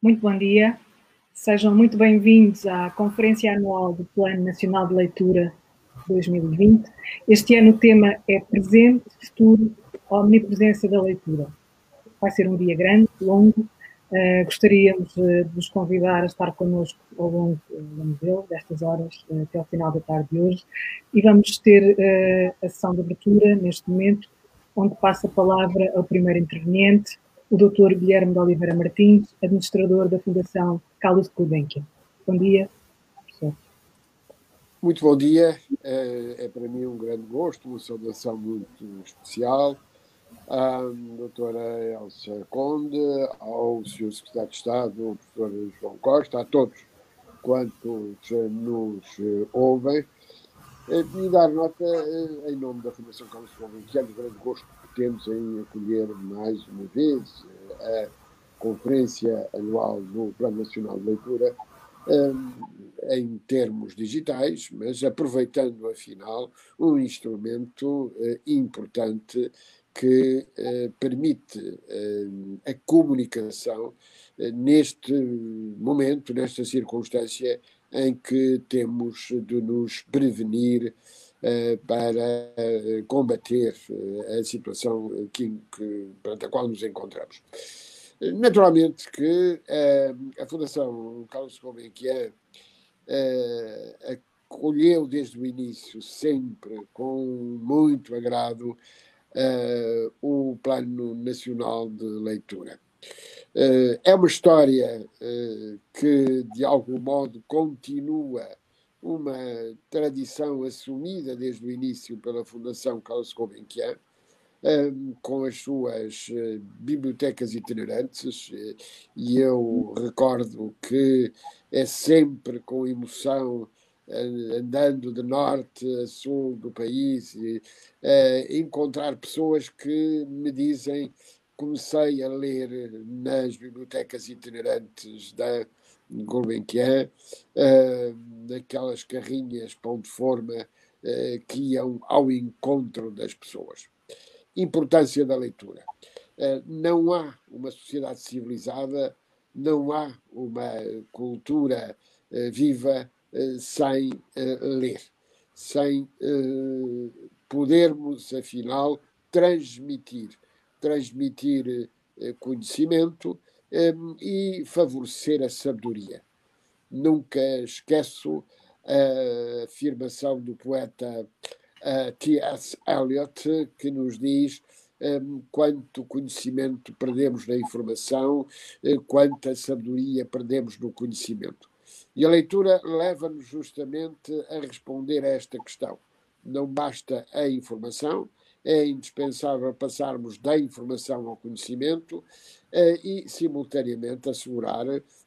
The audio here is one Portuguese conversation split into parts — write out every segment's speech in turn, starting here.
Muito bom dia. Sejam muito bem-vindos à Conferência Anual do Plano Nacional de Leitura 2020. Este ano o tema é Presente, Futuro, Omnipresença da Leitura. Vai ser um dia grande, longo. Uh, gostaríamos uh, de vos convidar a estar connosco ao longo, longo dele, destas horas, uh, até ao final da tarde de hoje. E vamos ter a sessão de abertura, neste momento, onde passa a palavra ao primeiro interveniente, o Dr. Guilherme de Oliveira Martins, administrador da Fundação Carlos Gulbenkian. Bom dia, professor. Muito bom dia, é, é, para mim um grande gosto, uma saudação muito especial à doutora Elsa Conde, ao Sr. Secretário de Estado, o professor João Costa, a todos quantos nos ouvem, e dar nota em nome da Fundação Carlos Gulbenkian do grande gosto temos em acolher mais uma vez eh, a Conferência Anual do Plano Nacional de Leitura eh, em termos digitais, mas aproveitando, afinal, um instrumento eh, importante que permite a comunicação neste momento, nesta circunstância em que temos de nos prevenir eh, para eh, combater eh, a situação que, que, perante a qual nos encontramos. Naturalmente que a Fundação Carlos Gulbenkian acolheu desde o início, sempre com muito agrado, o Plano Nacional de Leitura. É uma história que, de algum modo, continua uma tradição assumida desde o início pela Fundação Carlos Gulbenkian, um, com as suas uh, bibliotecas itinerantes, uh, e eu recordo que é sempre com emoção, andando de norte a sul do país, e, encontrar pessoas que me dizem comecei a ler nas bibliotecas itinerantes da Gulbenkian, uh, daquelas carrinhas pão de forma uh, que iam ao encontro das pessoas. Importância da leitura. Uh, não há uma sociedade civilizada, não há uma cultura viva sem ler, sem podermos, afinal, transmitir, transmitir conhecimento, um, e favorecer a sabedoria. Nunca esqueço a afirmação do poeta uh, T.S. Eliot, que nos diz um, quanto conhecimento perdemos na informação, uh, quanta sabedoria perdemos no conhecimento. E a leitura leva-nos justamente a responder a esta questão. Não basta a informação, é indispensável passarmos da informação ao conhecimento eh, e, simultaneamente, assegurar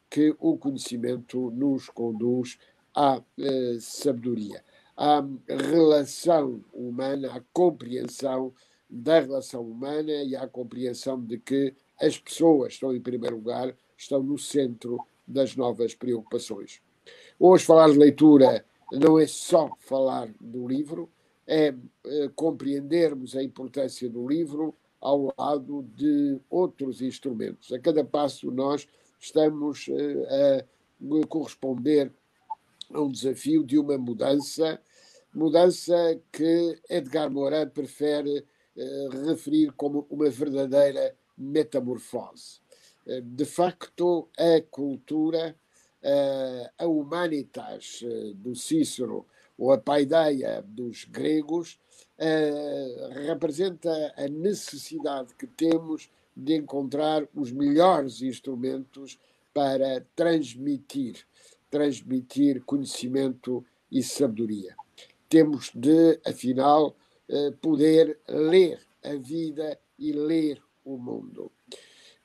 que o conhecimento nos conduz à eh, sabedoria, à relação humana, à compreensão da relação humana e à compreensão de que as pessoas estão, em primeiro lugar, estão no centro das novas preocupações. Hoje, falar de leitura não é só falar do livro, é, é compreendermos a importância do livro ao lado de outros instrumentos. A cada passo nós estamos eh, a corresponder a um desafio de uma mudança, mudança que Edgar Morin prefere eh, referir como uma verdadeira metamorfose. Eh, de facto, a cultura, a humanitas do Cícero, ou a paideia dos gregos, uh, representa a necessidade que temos de encontrar os melhores instrumentos para transmitir, transmitir conhecimento e sabedoria. Temos de, afinal, uh, poder ler a vida e ler o mundo.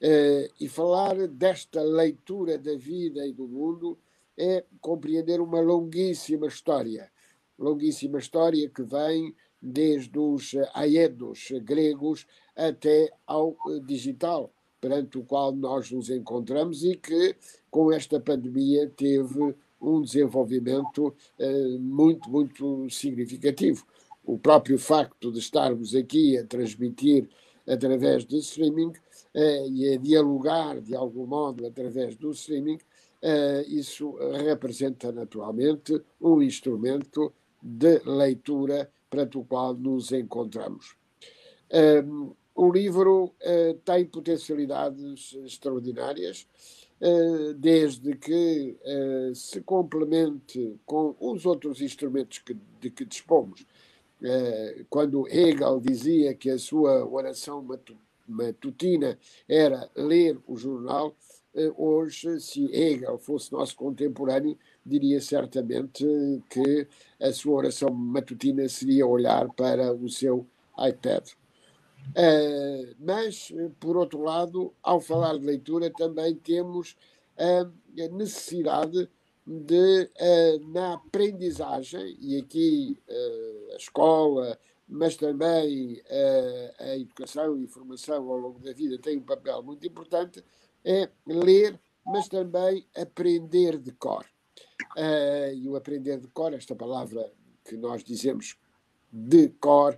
Uh, e falar desta leitura da vida e do mundo é compreender uma longuíssima história longuíssima história que vem desde os aedos gregos até ao digital, perante o qual nós nos encontramos e que, com esta pandemia, teve um desenvolvimento eh, muito, muito significativo. O próprio facto de estarmos aqui a transmitir através de streaming e a dialogar de algum modo através do streaming, isso representa naturalmente um instrumento de leitura perante o qual nos encontramos. Um, o livro uh, tem potencialidades extraordinárias, uh, desde que uh, se complemente com os outros instrumentos que, de que dispomos. quando Hegel dizia que a sua oração matutina era ler o jornal, hoje, se Hegel fosse nosso contemporâneo, diria certamente que a sua oração matutina seria olhar para o seu iPad. Uh, mas, por outro lado, ao falar de leitura, também temos a necessidade de, uh, na aprendizagem, e aqui uh, a escola, mas também a educação e formação ao longo da vida tem um papel muito importante, é ler, mas também aprender de cor. E o aprender de cor, esta palavra que nós dizemos de cor,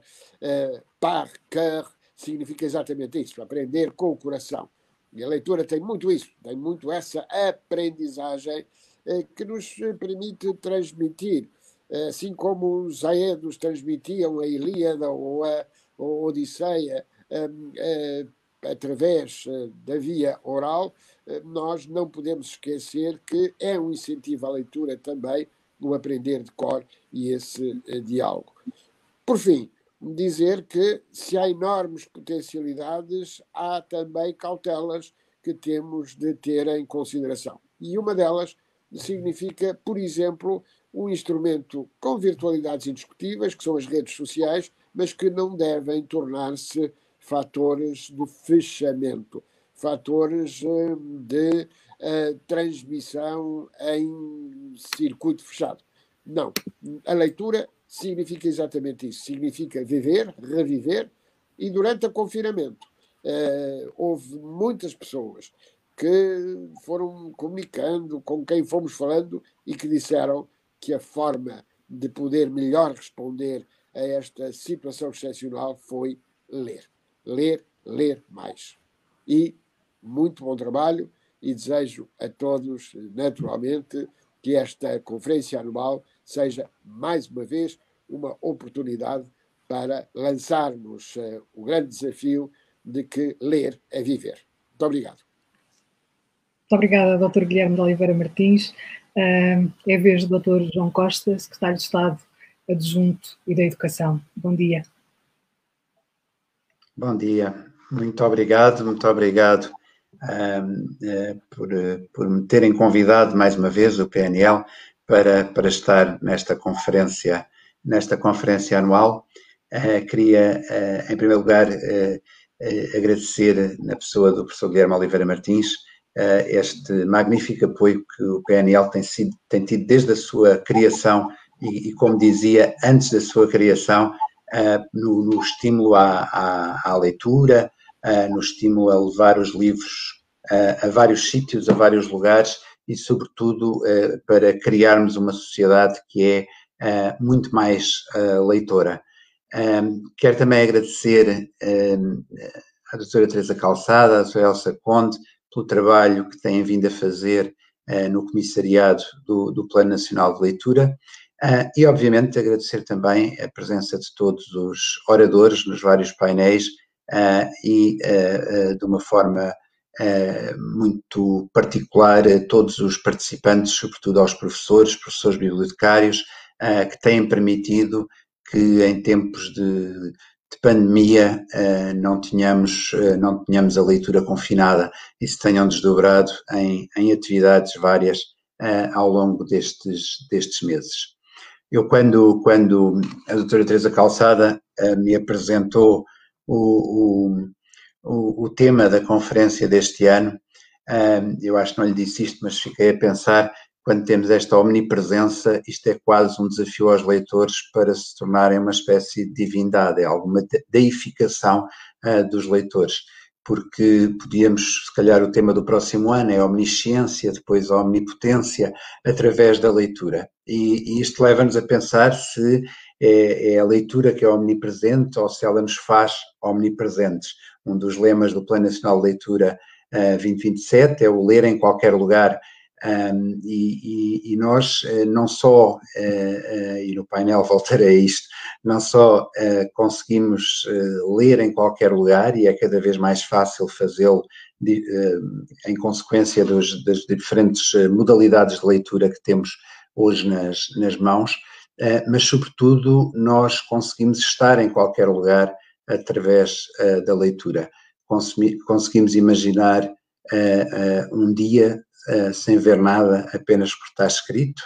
par cœur, significa exatamente isso, aprender com o coração. E a leitura tem muito isso, tem muito essa aprendizagem eh, que nos permite transmitir, eh, assim como os aedos transmitiam a Ilíada ou a, ou a Odisseia eh, através da via oral, nós não podemos esquecer que é um incentivo à leitura também o aprender de cor e esse diálogo. Por fim, dizer que se há enormes potencialidades, há também cautelas que temos de ter em consideração. E uma delas significa, por exemplo, um instrumento com virtualidades indiscutíveis, que são as redes sociais, mas que não devem tornar-se fatores de fechamento, fatores eh, de uh, transmissão em circuito fechado. Não. A leitura significa exatamente isso. Significa viver, reviver, e durante o confinamento eh, houve muitas pessoas que foram comunicando com quem fomos falando e que disseram que a forma de poder melhor responder a esta situação excepcional foi ler. Ler, ler mais. E muito bom trabalho e desejo a todos, naturalmente, que esta conferência anual seja, mais uma vez, uma oportunidade para lançarmos uh, o grande desafio de que ler é viver. Muito obrigado. Muito obrigada, Dr. Guilherme de Oliveira Martins. Uh, é vez do Dr. João Costa, Secretário de Estado Adjunto e da Educação. Bom dia. Bom dia. Muito obrigado, muito obrigado uh, por, por me terem convidado mais uma vez, o PNL, para, para estar nesta conferência, nesta conferência anual. Uh, queria, uh, em primeiro lugar, uh, agradecer, na pessoa do professor Guilherme Oliveira Martins, este magnífico apoio que o PNL tem, sido, tem tido desde a sua criação e, e como dizia, antes da sua criação, no, no, estímulo à, à, à leitura, no estímulo a levar os livros a vários sítios, a vários lugares e, sobretudo, eh, para criarmos uma sociedade que é eh, muito mais eh, leitora. Quero também agradecer à doutora Teresa Calçada, à doutora Elsa Conde, pelo trabalho que têm vindo a fazer no comissariado do, do Plano Nacional de Leitura e, obviamente, agradecer também a presença de todos os oradores nos vários painéis e, de uma forma muito particular a todos os participantes, sobretudo aos professores, professores bibliotecários, que têm permitido que em tempos de, de pandemia não tenhamos, não tenhamos a leitura confinada e se tenham desdobrado em, em atividades várias ao longo destes, destes meses. Eu, quando, quando a doutora Teresa Calçada me apresentou o, o o, tema da conferência deste ano. eu acho que não lhe disse isto, mas fiquei a pensar, quando temos esta omnipresença, isto é quase um desafio aos leitores para se tornarem uma espécie de divindade, é alguma deificação uh, dos leitores, porque podíamos, se calhar, o tema do próximo ano é a omnisciência, depois a omnipotência, através da leitura. E, e isto leva-nos a pensar se é, é, a leitura que é omnipresente ou se ela nos faz omnipresentes um dos lemas do Plano Nacional de Leitura 2027, é o ler em qualquer lugar um, e, e, nós uh, não só, uh, uh, e no painel voltarei a isto, não só conseguimos ler em qualquer lugar e é cada vez mais fácil fazê-lo em consequência dos, das diferentes modalidades de leitura que temos hoje nas, nas mãos, mas sobretudo nós conseguimos estar em qualquer lugar através da leitura. conseguimos imaginar um dia uh, sem ver nada, apenas por estar escrito.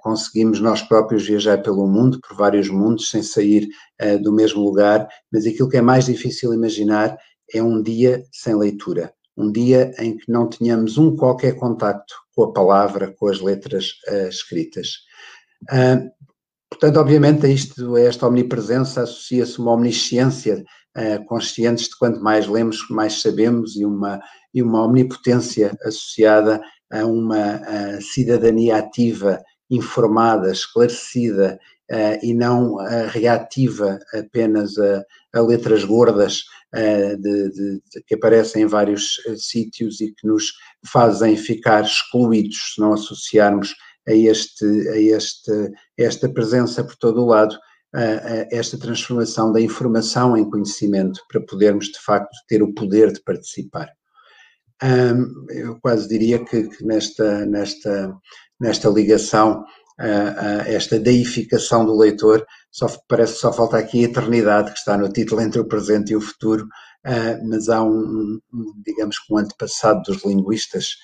Conseguimos nós próprios viajar pelo mundo, por vários mundos, sem sair do mesmo lugar, mas aquilo que é mais difícil imaginar é um dia sem leitura, um dia em que não tenhamos um qualquer contacto com a palavra, com as letras escritas. Portanto, obviamente, a, isto, a esta omnipresença associa-se uma omnisciência, uh, conscientes de quanto mais lemos, mais sabemos, e uma, e uma omnipotência associada a uma a cidadania ativa, informada, esclarecida uh, e não uh, reativa apenas a, a letras gordas de, de, de, que aparecem em vários sítios e que nos fazem ficar excluídos se não associarmos a, este, a este, esta presença por todo o lado esta transformação da informação em conhecimento para podermos de facto ter o poder de participar. Eu quase diria que, que, nesta, nesta, nesta ligação, esta deificação do leitor, só, parece que só falta aqui a eternidade, que está no título entre o presente e o futuro, uh, mas há um, digamos um antepassado dos linguistas,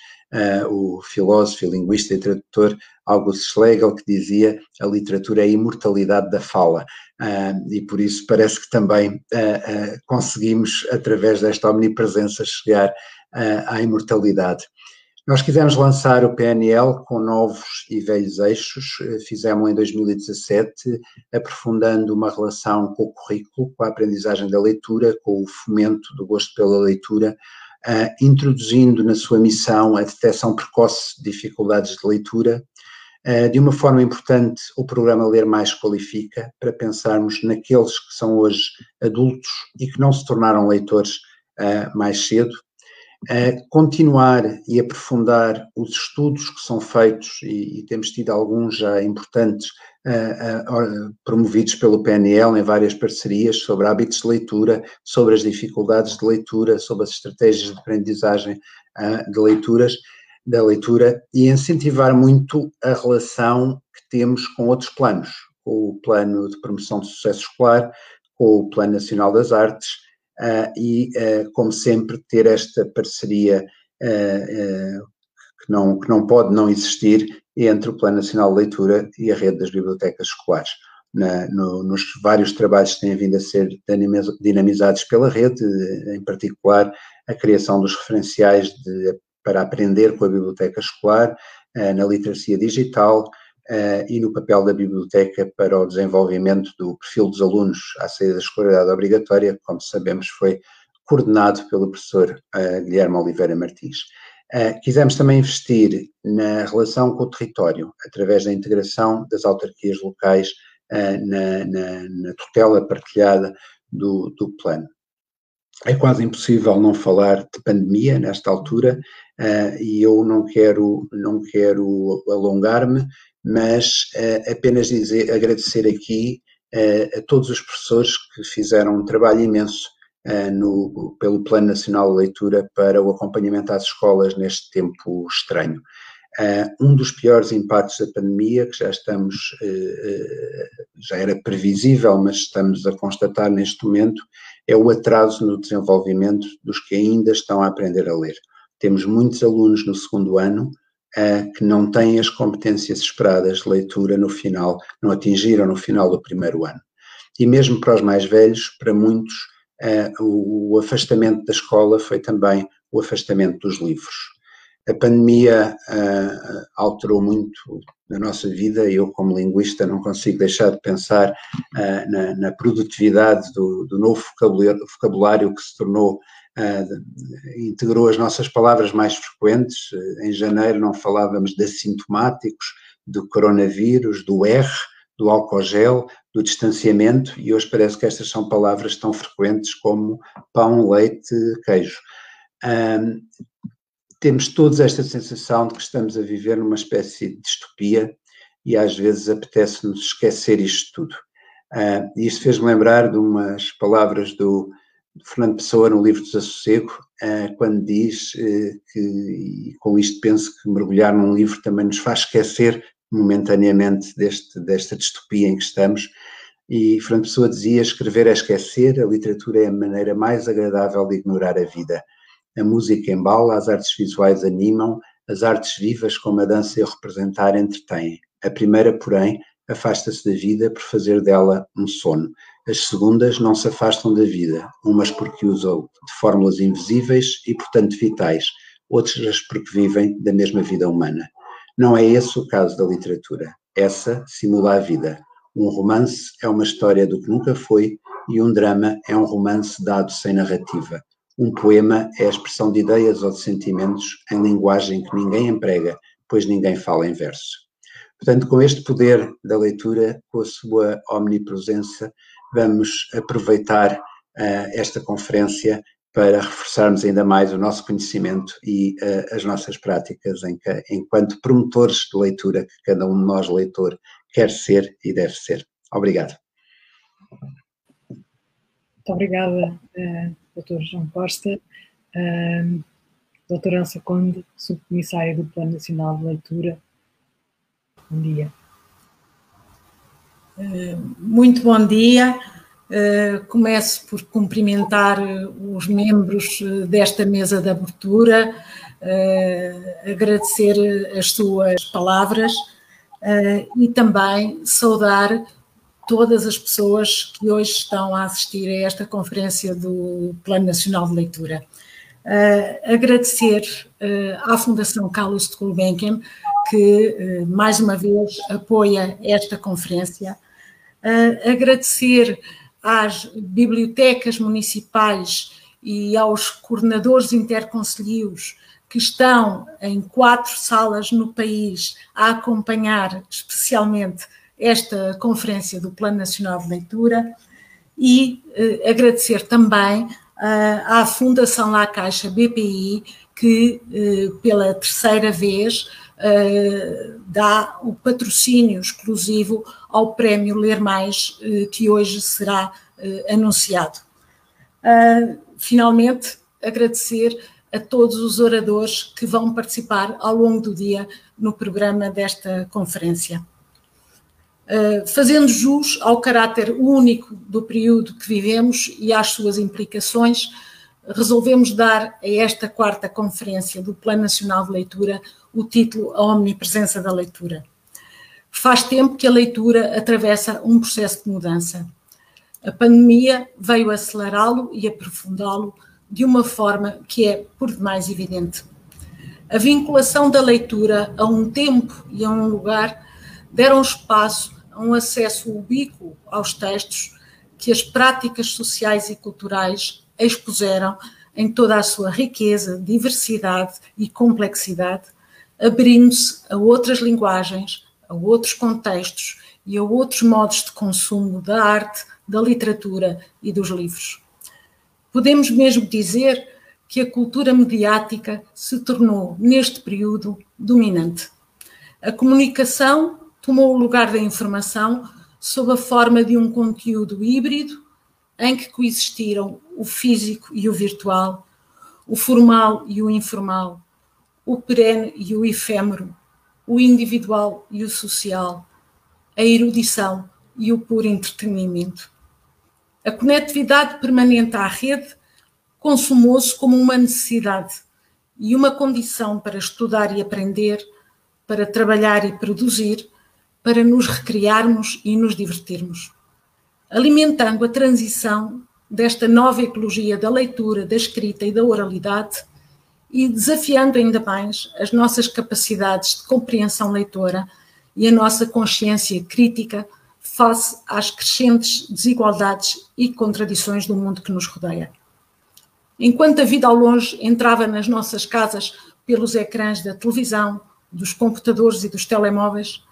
o filósofo, linguista e tradutor August Schlegel, que dizia a literatura é a imortalidade da fala. e por isso parece que também conseguimos, através desta omnipresença, chegar à imortalidade. Nós quisemos lançar o PNL com novos e velhos eixos, eh, fizemos em 2017, aprofundando uma relação com o currículo, com a aprendizagem da leitura, com o fomento do gosto pela leitura, uh, introduzindo na sua missão a detecção precoce de dificuldades de leitura. Uh, de uma forma importante, o programa Ler Mais Qualifica, para pensarmos naqueles que são hoje adultos e que não se tornaram leitores mais cedo, continuar e aprofundar os estudos que são feitos, e, e temos tido alguns já importantes, promovidos pelo PNL em várias parcerias, sobre hábitos de leitura, sobre as dificuldades de leitura, sobre as estratégias de aprendizagem de leituras, da leitura, e incentivar muito a relação que temos com outros planos, com o plano de promoção de sucesso escolar, com o Plano Nacional das Artes, e, uh, como sempre, ter esta parceria uh, que, não, que não pode não existir entre o Plano Nacional de Leitura e a rede das bibliotecas escolares. Na, no, nos vários trabalhos que têm vindo a ser dinamizados pela rede, em particular a criação dos referenciais de, para aprender com a biblioteca escolar, na literacia digital, uh, e no papel da biblioteca para o desenvolvimento do perfil dos alunos à saída da escolaridade obrigatória, como sabemos, foi coordenado pelo professor uh, Guilherme Oliveira Martins. Uh, quisemos também investir na relação com o território, através da integração das autarquias locais na, na, na, tutela partilhada do, do plano. É quase impossível não falar de pandemia nesta altura uh, e eu não quero, não quero alongar-me, mas uh, apenas dizer, agradecer aqui uh, a todos os professores que fizeram um trabalho imenso uh, no, pelo Plano Nacional de Leitura para o acompanhamento às escolas neste tempo estranho. um dos piores impactos da pandemia, que já estamos, já era previsível, mas estamos a constatar neste momento, é o atraso no desenvolvimento dos que ainda estão a aprender a ler. Temos muitos alunos no segundo ano uh, que não têm as competências esperadas de leitura no final, não atingiram no final do primeiro ano. E mesmo para os mais velhos, para muitos, uh, o, afastamento da escola foi também o afastamento dos livros. A pandemia uh, alterou muito na nossa vida eu, como linguista, não consigo deixar de pensar na, produtividade do, novo vocabulário, que se tornou uh, integrou as nossas palavras mais frequentes. Em janeiro não falávamos de assintomáticos, do coronavírus, do R, do álcool gel, do distanciamento, e hoje parece que estas são palavras tão frequentes como pão, leite, queijo. Temos todos esta sensação de que estamos a viver numa espécie de distopia e às vezes apetece-nos esquecer isto tudo. Uh, isto fez-me lembrar de umas palavras do Fernando Pessoa no livro Desassossego, uh, quando diz uh, que, e com isto penso que mergulhar num livro também nos faz esquecer momentaneamente deste, desta distopia em que estamos. E Fernando Pessoa dizia: escrever é esquecer, a literatura é a maneira mais agradável de ignorar a vida. A música embala, as artes visuais animam, as artes vivas, como a dança e o representar, entretêm. A primeira, porém, afasta-se da vida por fazer dela um sono. As segundas não se afastam da vida, umas porque usam de fórmulas invisíveis e, portanto, vitais, outras porque vivem da mesma vida humana. Não é esse o caso da literatura. Essa simula a vida. Um romance é uma história do que nunca foi e um drama é um romance dado sem narrativa. Um poema é a expressão de ideias ou de sentimentos em linguagem que ninguém emprega, pois ninguém fala em verso. Portanto, com este poder da leitura, com a sua omnipresença, vamos aproveitar uh, esta conferência para reforçarmos ainda mais o nosso conhecimento e uh, as nossas práticas em que, enquanto promotores de leitura que cada um de nós, leitor, quer ser e deve ser. Obrigado. Muito obrigada, uh. João Costa. Uh, Dr. Elsa Conde, subcomissária do Plano Nacional de Leitura, Bom dia. Eh, muito bom dia. Eh, começo por cumprimentar eh, os membros desta mesa de abertura, agradecer as suas palavras e também saudar todas as pessoas que hoje estão a assistir a esta conferência do Plano Nacional de Leitura. agradecer à Fundação Carlos de Gulbenkian que eh, mais uma vez apoia esta conferência. agradecer às bibliotecas municipais e aos coordenadores interconselhos que estão em quatro salas no país a acompanhar especialmente esta conferência do Plano Nacional de Leitura e eh, agradecer também eh, à Fundação La Caixa BPI que eh, pela terceira vez dá o patrocínio exclusivo ao prémio Ler Mais, uh, que hoje será uh, anunciado. finalmente, agradecer a todos os oradores que vão participar ao longo do dia no programa desta conferência. Uh, fazendo jus ao caráter único do período que vivemos e às suas implicações, resolvemos dar a esta quarta conferência do Plano Nacional de Leitura o título A Omnipresença da Leitura. Faz tempo que a leitura atravessa um processo de mudança. A pandemia veio acelerá-lo e aprofundá-lo de uma forma que é por demais evidente. A vinculação da leitura a um tempo e a um lugar deram espaço a um acesso ubíquo aos textos que as práticas sociais e culturais expuseram em toda a sua riqueza, diversidade e complexidade, abrindo-se a outras linguagens, a outros contextos e a outros modos de consumo da arte, da literatura e dos livros. Podemos mesmo dizer que a cultura mediática se tornou, neste período, dominante. A comunicação tomou o lugar da informação sob a forma de um conteúdo híbrido em que coexistiram o físico e o virtual, o formal e o informal, o perene e o efêmero, o individual e o social, a erudição e o puro entretenimento. A conectividade permanente à rede consumou-se como uma necessidade e uma condição para estudar e aprender, para trabalhar e produzir, para nos recriarmos e nos divertirmos alimentando a transição desta nova ecologia da leitura, da escrita e da oralidade e desafiando ainda mais as nossas capacidades de compreensão leitora e a nossa consciência crítica face às crescentes desigualdades e contradições do mundo que nos rodeia. Enquanto a vida ao longe entrava nas nossas casas pelos ecrãs da televisão, dos computadores e dos telemóveis,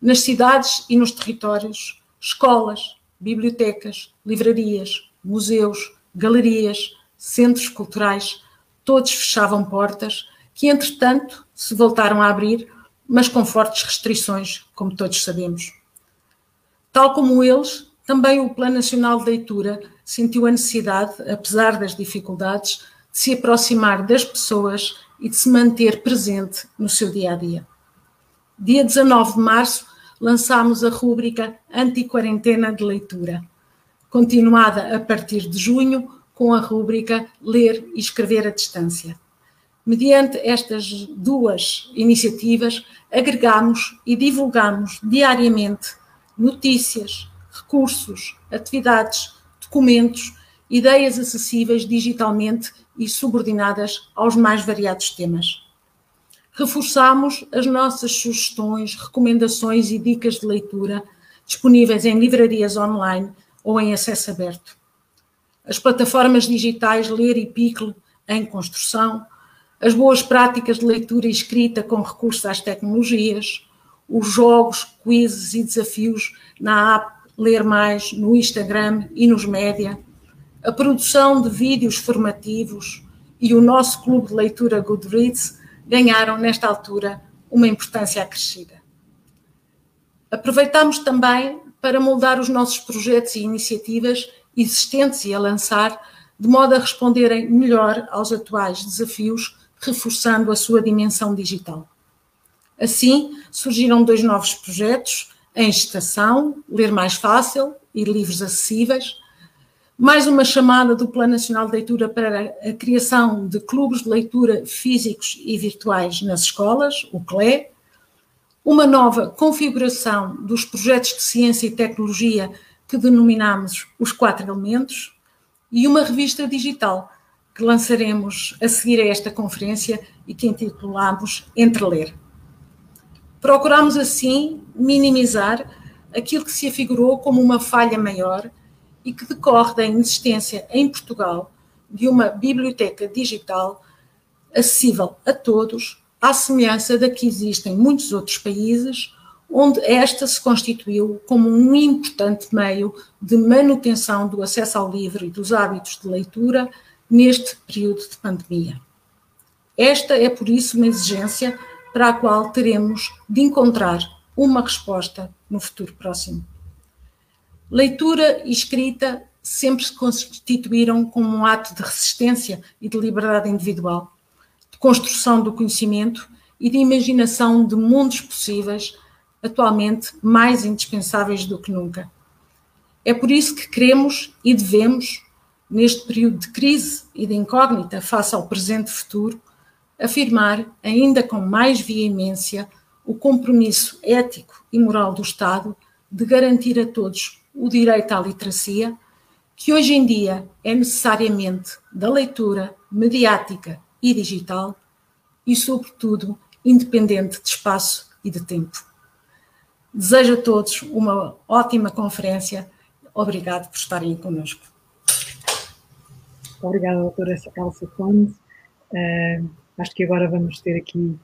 nas cidades e nos territórios, escolas, bibliotecas, livrarias, museus, galerias, centros culturais, todos fechavam portas, que entretanto se voltaram a abrir, mas com fortes restrições, como todos sabemos. Tal como eles, também o Plano Nacional de Leitura sentiu a necessidade, apesar das dificuldades, de se aproximar das pessoas e de se manter presente no seu dia a dia. Dia 19 de março, lançámos a rúbrica Anti-Quarentena de Leitura, continuada a partir de junho com a rúbrica Ler e Escrever à Distância. Mediante estas duas iniciativas, agregamos e divulgamos diariamente notícias, recursos, atividades, documentos, ideias acessíveis digitalmente e subordinadas aos mais variados temas. Reforçamos as nossas sugestões, recomendações e dicas de leitura disponíveis em livrarias online ou em acesso aberto. As plataformas digitais Ler e Picle em construção, as boas práticas de leitura e escrita com recurso às tecnologias, os jogos, quizzes e desafios na app Ler Mais, no Instagram e nos média, a produção de vídeos formativos e o nosso clube de leitura Goodreads ganharam, nesta altura, uma importância acrescida. Aproveitamos também para moldar os nossos projetos e iniciativas existentes e a lançar, de modo a responderem melhor aos atuais desafios, reforçando a sua dimensão digital. Assim, surgiram dois novos projetos, em estação, Ler Mais Fácil e Livros Acessíveis, mais uma chamada do Plano Nacional de Leitura para a criação de clubes de leitura físicos e virtuais nas escolas, o CLE, uma nova configuração dos projetos de ciência e tecnologia que denominamos os quatro elementos e uma revista digital que lançaremos a seguir a esta conferência e que intitulamos Entre Ler. Procuramos assim minimizar aquilo que se afigurou como uma falha maior e que decorre da inexistência em Portugal de uma biblioteca digital acessível a todos, à semelhança da que existe em muitos outros países, onde esta se constituiu como um importante meio de manutenção do acesso ao livro e dos hábitos de leitura neste período de pandemia. Esta é, por isso, uma exigência para a qual teremos de encontrar uma resposta no futuro próximo. Leitura e escrita sempre se constituíram como um ato de resistência e de liberdade individual, de construção do conhecimento e de imaginação de mundos possíveis, atualmente mais indispensáveis do que nunca. É por isso que queremos e devemos, neste período de crise e de incógnita face ao presente e futuro, afirmar ainda com mais veemência o compromisso ético e moral do Estado de garantir a todos o direito à literacia, que hoje em dia é necessariamente da leitura mediática e digital e, sobretudo, independente de espaço e de tempo. Desejo a todos uma ótima conferência. Obrigado por estarem conosco. Obrigada, doutora Elsa Conde. Uh, acho que agora vamos ter aqui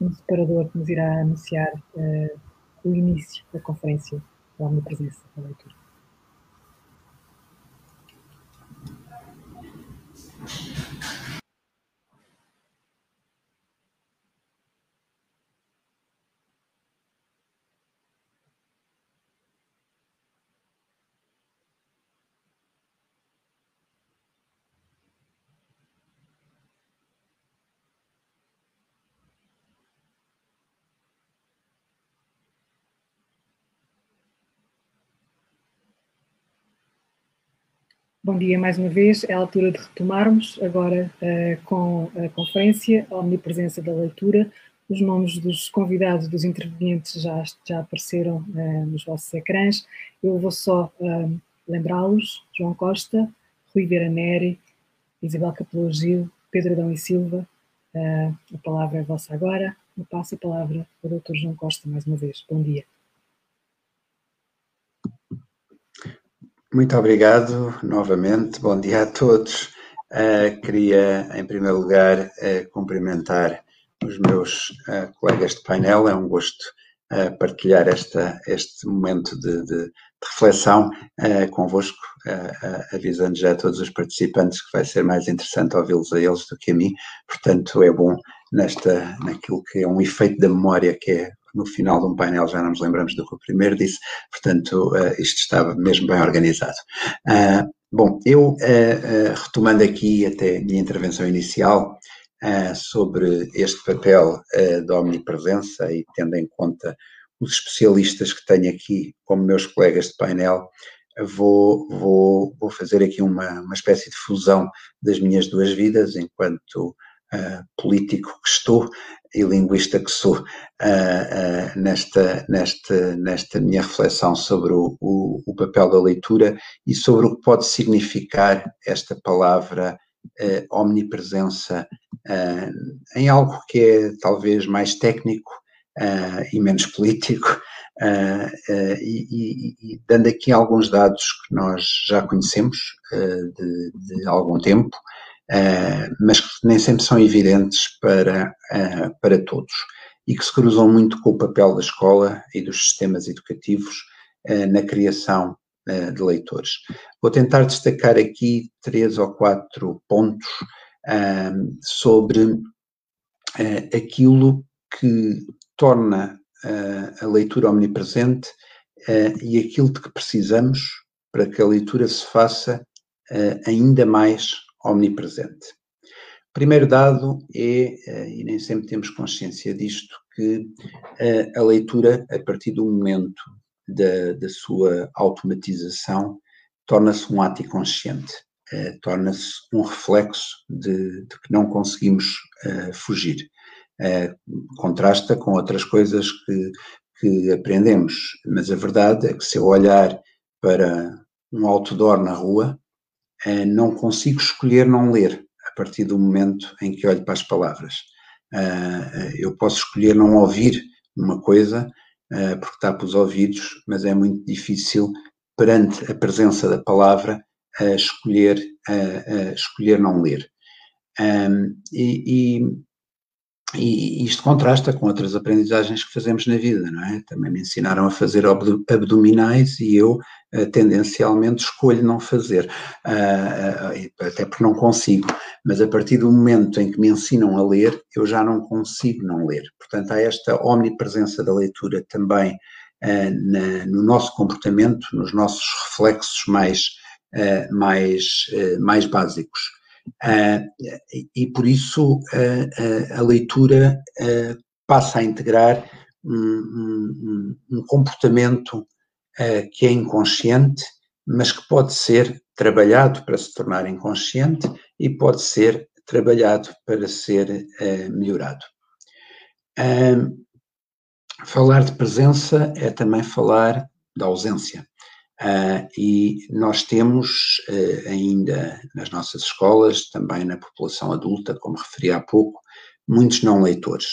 um separador que nos irá anunciar uh, o início da conferência da omnipresença da leitura. Bom dia mais uma vez. É a altura de retomarmos agora uh, com a conferência, a omnipresença da leitura. Os nomes dos convidados, dos intervenientes já, já apareceram uh, nos vossos ecrãs. Eu vou só uh, lembrá-los: João Costa, Rui Vera Neri, Isabel Capelou Gil, Pedro Adão e Silva. a palavra é vossa agora. Eu passo a palavra ao Dr. João Costa mais uma vez. Bom dia. Muito obrigado novamente, bom dia a todos. Uh, queria, em primeiro lugar, uh, cumprimentar os meus uh, colegas de painel. É um gosto partilhar esta, este momento de, de, reflexão convosco, avisando já a todos os participantes que vai ser mais interessante ouvi-los a eles do que a mim, portanto é bom nesta, naquilo que é um efeito da memória que é no final de um painel já não nos lembramos do que o primeiro disse, portanto, uh, isto estava mesmo bem organizado. Uh, bom, eu, uh, retomando aqui até a minha intervenção inicial, sobre este papel da omnipresença e tendo em conta os especialistas que tenho aqui como meus colegas de painel, vou, vou, vou fazer aqui uma, uma espécie de fusão das minhas duas vidas enquanto uh, político que estou e linguista que sou uh, nesta, nesta, nesta minha reflexão sobre o, o, o, papel da leitura e sobre o que pode significar esta palavra omnipresença em algo que é talvez mais técnico e menos político, Uh, uh, e, e, e, dando aqui alguns dados que nós já conhecemos uh, de, de, algum tempo, mas que nem sempre são evidentes para, uh, para todos e que se cruzam muito com o papel da escola e dos sistemas educativos uh, na criação de leitores. Vou tentar destacar aqui três ou quatro pontos sobre aquilo que torna a leitura omnipresente e aquilo de que precisamos para que a leitura se faça ainda mais omnipresente. O primeiro dado é, eh, e nem sempre temos consciência disto, que eh, a leitura, a partir do momento da, da sua automatização, torna-se um ato inconsciente, eh, torna-se um reflexo de, de, que não conseguimos fugir. contrasta com outras coisas que, que aprendemos, mas a verdade é que se eu olhar para um outdoor na rua, não consigo escolher não ler a partir do momento em que olho para as palavras. Eh, eu posso escolher não ouvir uma coisa eh, porque tapa os ouvidos, mas é muito difícil perante a presença da palavra escolher, escolher não ler. e isto contrasta com outras aprendizagens que fazemos na vida, não é? Também me ensinaram a fazer abdominais e eu uh, tendencialmente escolho não fazer, uh, até porque não consigo. Mas a partir do momento em que me ensinam a ler, eu já não consigo não ler. Portanto, há esta omnipresença da leitura também uh, na, no nosso comportamento, nos nossos reflexos mais, mais, mais básicos. Uh, e por isso uh, a leitura passa a integrar um, um, um comportamento que é inconsciente, mas que pode ser trabalhado para se tornar inconsciente e pode ser trabalhado para ser melhorado. falar de presença é também falar da ausência. Uh, e nós temos uh, ainda nas nossas escolas, também na população adulta, como referi há pouco, muitos não leitores.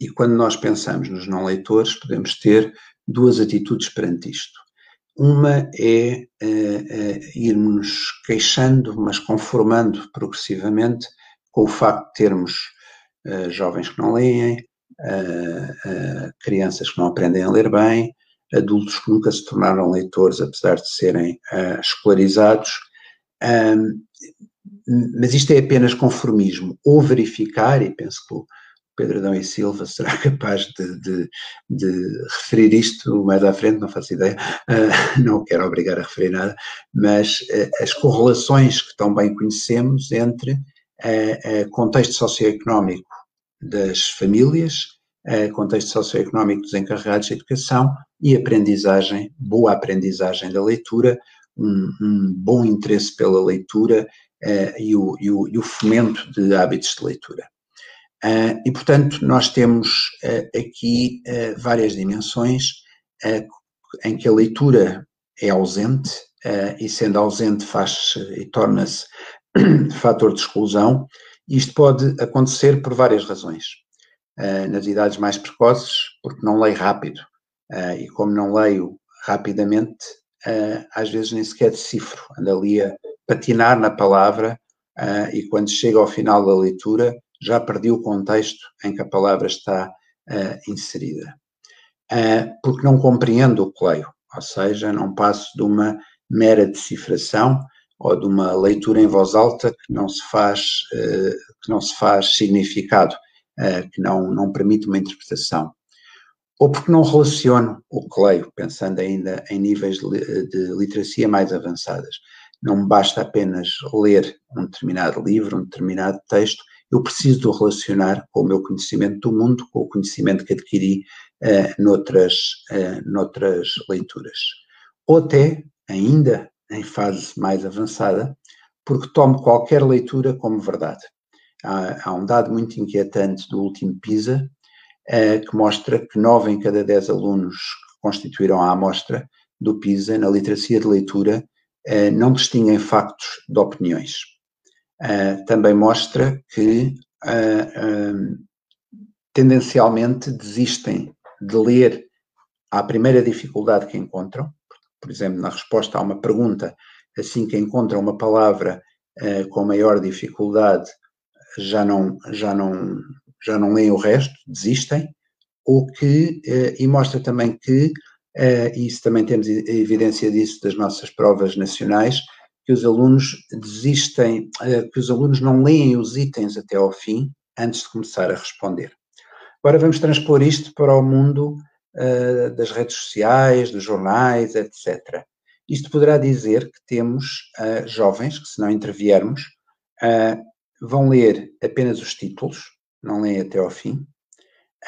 E quando nós pensamos nos não leitores, podemos ter duas atitudes perante isto. Uma é uh, irmos queixando, mas conformando progressivamente com o facto de termos jovens que não leem, crianças que não aprendem a ler bem, adultos que nunca se tornaram leitores, apesar de serem uh, escolarizados. Um, mas isto é apenas conformismo. Ou verificar, e penso que o Pedro Adão e Silva será capaz de, de, de, referir isto mais à frente, não faço ideia, uh, não quero obrigar a referir nada, mas uh, as correlações que tão bem conhecemos entre uh, contexto socioeconómico das famílias, contexto socioeconómico dos encarregados de educação e aprendizagem, boa aprendizagem da leitura, um, um bom interesse pela leitura uh, e, o, e, o, e, o, fomento de hábitos de leitura. Uh, e, portanto, nós temos uh, aqui várias dimensões em que a leitura é ausente e, sendo ausente, faz e torna-se fator de exclusão. Isto pode acontecer por várias razões. Nas idades mais precoces, porque não leio rápido, Uh, e como não leio rapidamente, uh, às vezes nem sequer decifro, ando ali a patinar na palavra e quando chego ao final da leitura já perdi o contexto em que a palavra está inserida. porque não compreendo o que leio, ou seja, não passo de uma mera decifração ou de uma leitura em voz alta que não se faz, que não se faz significado, que não, não permite uma interpretação ou porque não relaciono o que leio, pensando ainda em níveis de, literacia mais avançadas. Não basta apenas ler um determinado livro, um determinado texto, eu preciso de o relacionar com o meu conhecimento do mundo, com o conhecimento que adquiri uh, noutras, uh, noutras leituras. Ou até, ainda em fase mais avançada, porque tomo qualquer leitura como verdade. Há, há um dado muito inquietante do último PISA, eh, que mostra que nove em cada dez alunos que constituíram a amostra do PISA na literacia de leitura eh, não distinguem factos de opiniões. Eh, também mostra que tendencialmente desistem de ler à primeira dificuldade que encontram, por exemplo, na resposta a uma pergunta, assim que encontram uma palavra com maior dificuldade, já não, já não já não leem o resto, desistem, ou que, eh, e mostra também que, eh, e isso também temos evidência disso das nossas provas nacionais, que os alunos desistem, eh, que os alunos não leem os itens até ao fim, antes de começar a responder. Agora vamos transpor isto para o mundo das redes sociais, dos jornais, etc. Isto poderá dizer que temos jovens que, se não interviermos, vão ler apenas os títulos, não leem até ao fim,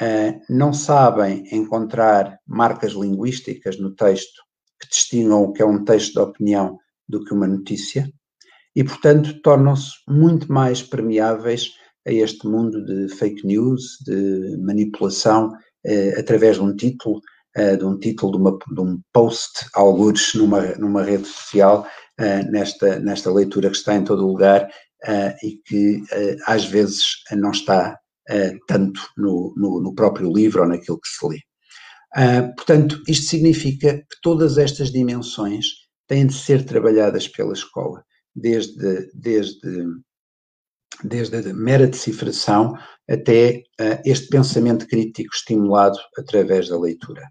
uh, não sabem encontrar marcas linguísticas no texto que distingam o que é um texto de opinião do que uma notícia, e, portanto, tornam-se muito mais permeáveis a este mundo de fake news, de manipulação uh, através de um título, uh, de um título de, uma, de um post, algures numa, numa rede social, nesta, nesta leitura que está em todo lugar e que às vezes não está uh, tanto no, no, no, próprio livro ou naquilo que se lê. Uh, portanto, isto significa que todas estas dimensões têm de ser trabalhadas pela escola, desde, desde, desde a mera decifração até uh, este pensamento crítico estimulado através da leitura.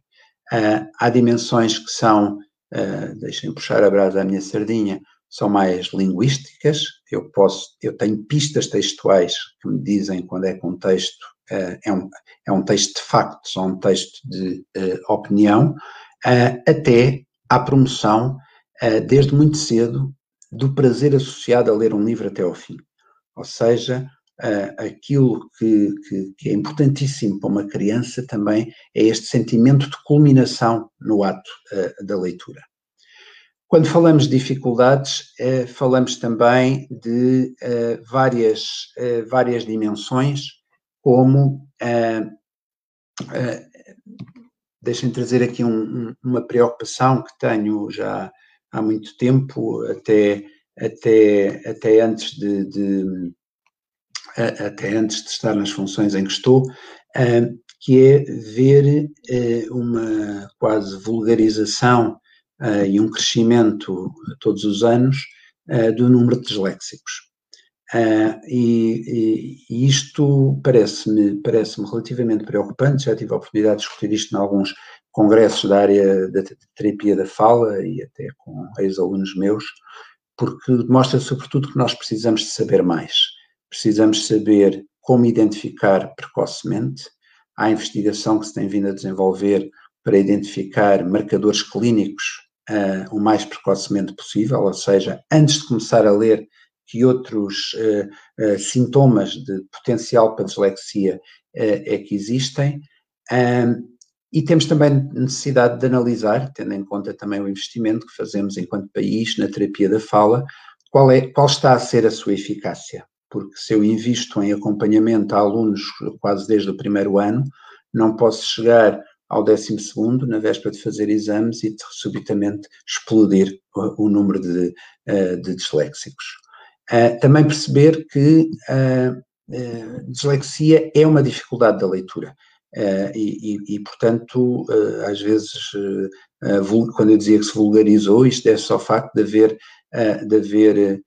Uh, há dimensões que são, uh, deixem puxar a brasa à minha sardinha, são mais linguísticas. Eu posso, eu tenho pistas textuais que me dizem quando é que um texto uh, é, um, é um texto de factos ou um texto de uh, opinião, uh, até à promoção, desde muito cedo, do prazer associado a ler um livro até ao fim. Ou seja, aquilo que, que, que, é importantíssimo para uma criança também é este sentimento de culminação no ato da leitura. Quando falamos de dificuldades, eh, falamos também de eh, várias, eh, várias dimensões, como, deixem trazer aqui um, uma preocupação que tenho já há muito tempo, até, até, até, antes de, de até antes de estar nas funções em que estou, que é ver uma quase vulgarização uh, e um crescimento todos os anos uh, do número de disléxicos. Uh, e, e, isto parece-me parece relativamente preocupante, já tive a oportunidade de discutir isto em alguns congressos da área da terapia da fala e até com ex-alunos meus, porque demonstra sobretudo que nós precisamos de saber mais. Precisamos saber como identificar precocemente. Há investigação que se tem vindo a desenvolver para identificar marcadores clínicos uh, o mais precocemente possível, ou seja, antes de começar a ler que outros uh, sintomas de potencial para dislexia é que existem. Um, e temos também necessidade de analisar, tendo em conta também o investimento que fazemos enquanto país na terapia da fala, qual, é, qual está a ser a sua eficácia. Porque se eu invisto em acompanhamento a alunos quase desde o primeiro ano, não posso chegar ao 12 na véspera de fazer exames e de subitamente explodir o, o número de, uh, de disléxicos. Uh, também perceber que uh, dislexia é uma dificuldade da leitura. E, e, e, portanto, às vezes, quando eu dizia que se vulgarizou, isto é só o facto de haver, de haver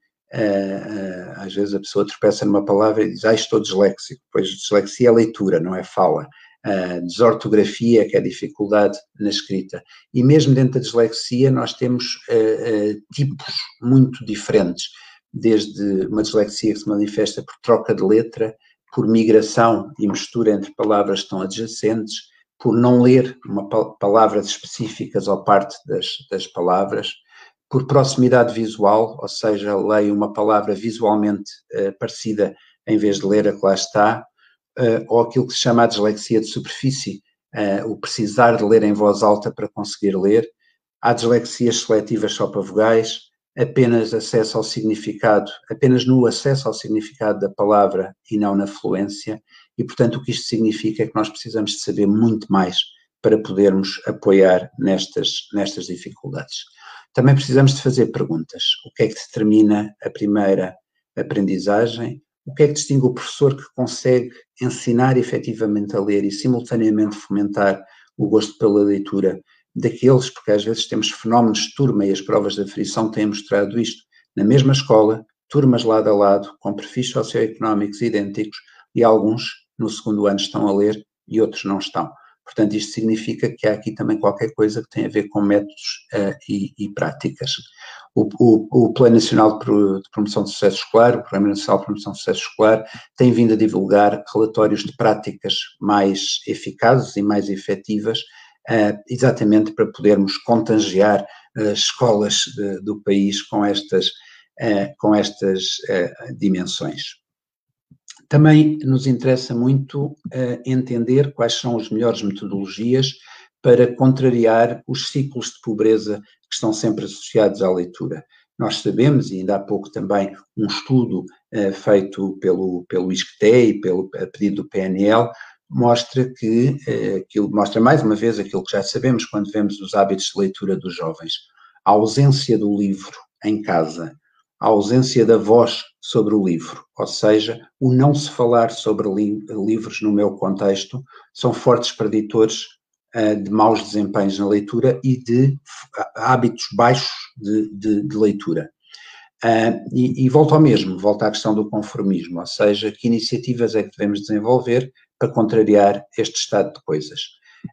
às vezes a pessoa tropeça numa palavra e diz, ah, estou disléxico, pois dislexia é leitura, não é fala. A desortografia, que é a dificuldade na escrita. E mesmo dentro da dislexia, nós temos uh, uh, tipos muito diferentes, desde uma dislexia que se manifesta por troca de letra, por migração e mistura entre palavras que estão adjacentes, por não ler uma palavras específicas ou parte das, das palavras, por proximidade visual, ou seja, leio uma palavra visualmente uh, parecida em vez de ler a que lá está, uh, ou aquilo que se chama a dislexia de superfície, uh, o precisar de ler em voz alta para conseguir ler. Há dislexias seletivas só para vogais, apenas acesso ao significado, apenas no acesso ao significado da palavra e não na fluência, e portanto o que isto significa é que nós precisamos de saber muito mais para podermos apoiar nestas, nestas dificuldades. Também precisamos de fazer perguntas. O que é que determina a primeira aprendizagem? O que é que distingue o professor que consegue ensinar efetivamente a ler e simultaneamente fomentar o gosto pela leitura daqueles, porque às vezes temos fenómenos de turma e as provas de aferição têm mostrado isto, na mesma escola, turmas lado a lado, com perfis socioeconómicos idênticos, e alguns no segundo ano estão a ler e outros não estão. Portanto, isto significa que há aqui também qualquer coisa que tem a ver com métodos uh, e, e, práticas. O, o, o, Plano Nacional de Promoção de Sucesso Escolar, o Programa Nacional de Promoção de Sucesso Escolar, tem vindo a divulgar relatórios de práticas mais eficazes e mais efetivas, uh, exatamente para podermos contagiar as escolas de, do país com estas, uh, com estas dimensões. Também nos interessa muito uh, entender quais são as melhores metodologias para contrariar os ciclos de pobreza que estão sempre associados à leitura. Nós sabemos, e ainda há pouco também um estudo uh, feito pelo, pelo ISCTE e pelo a pedido do PNL, mostra que, uh, aquilo, mostra mais uma vez aquilo que já sabemos quando vemos os hábitos de leitura dos jovens. A ausência do livro em casa, a ausência da voz sobre o livro, ou seja, o não se falar sobre li livros no meu contexto, são fortes preditores de maus desempenhos na leitura e de hábitos baixos de, de, de leitura. Uh, e, e volto ao mesmo, volto à questão do conformismo, ou seja, que iniciativas é que devemos desenvolver para contrariar este estado de coisas.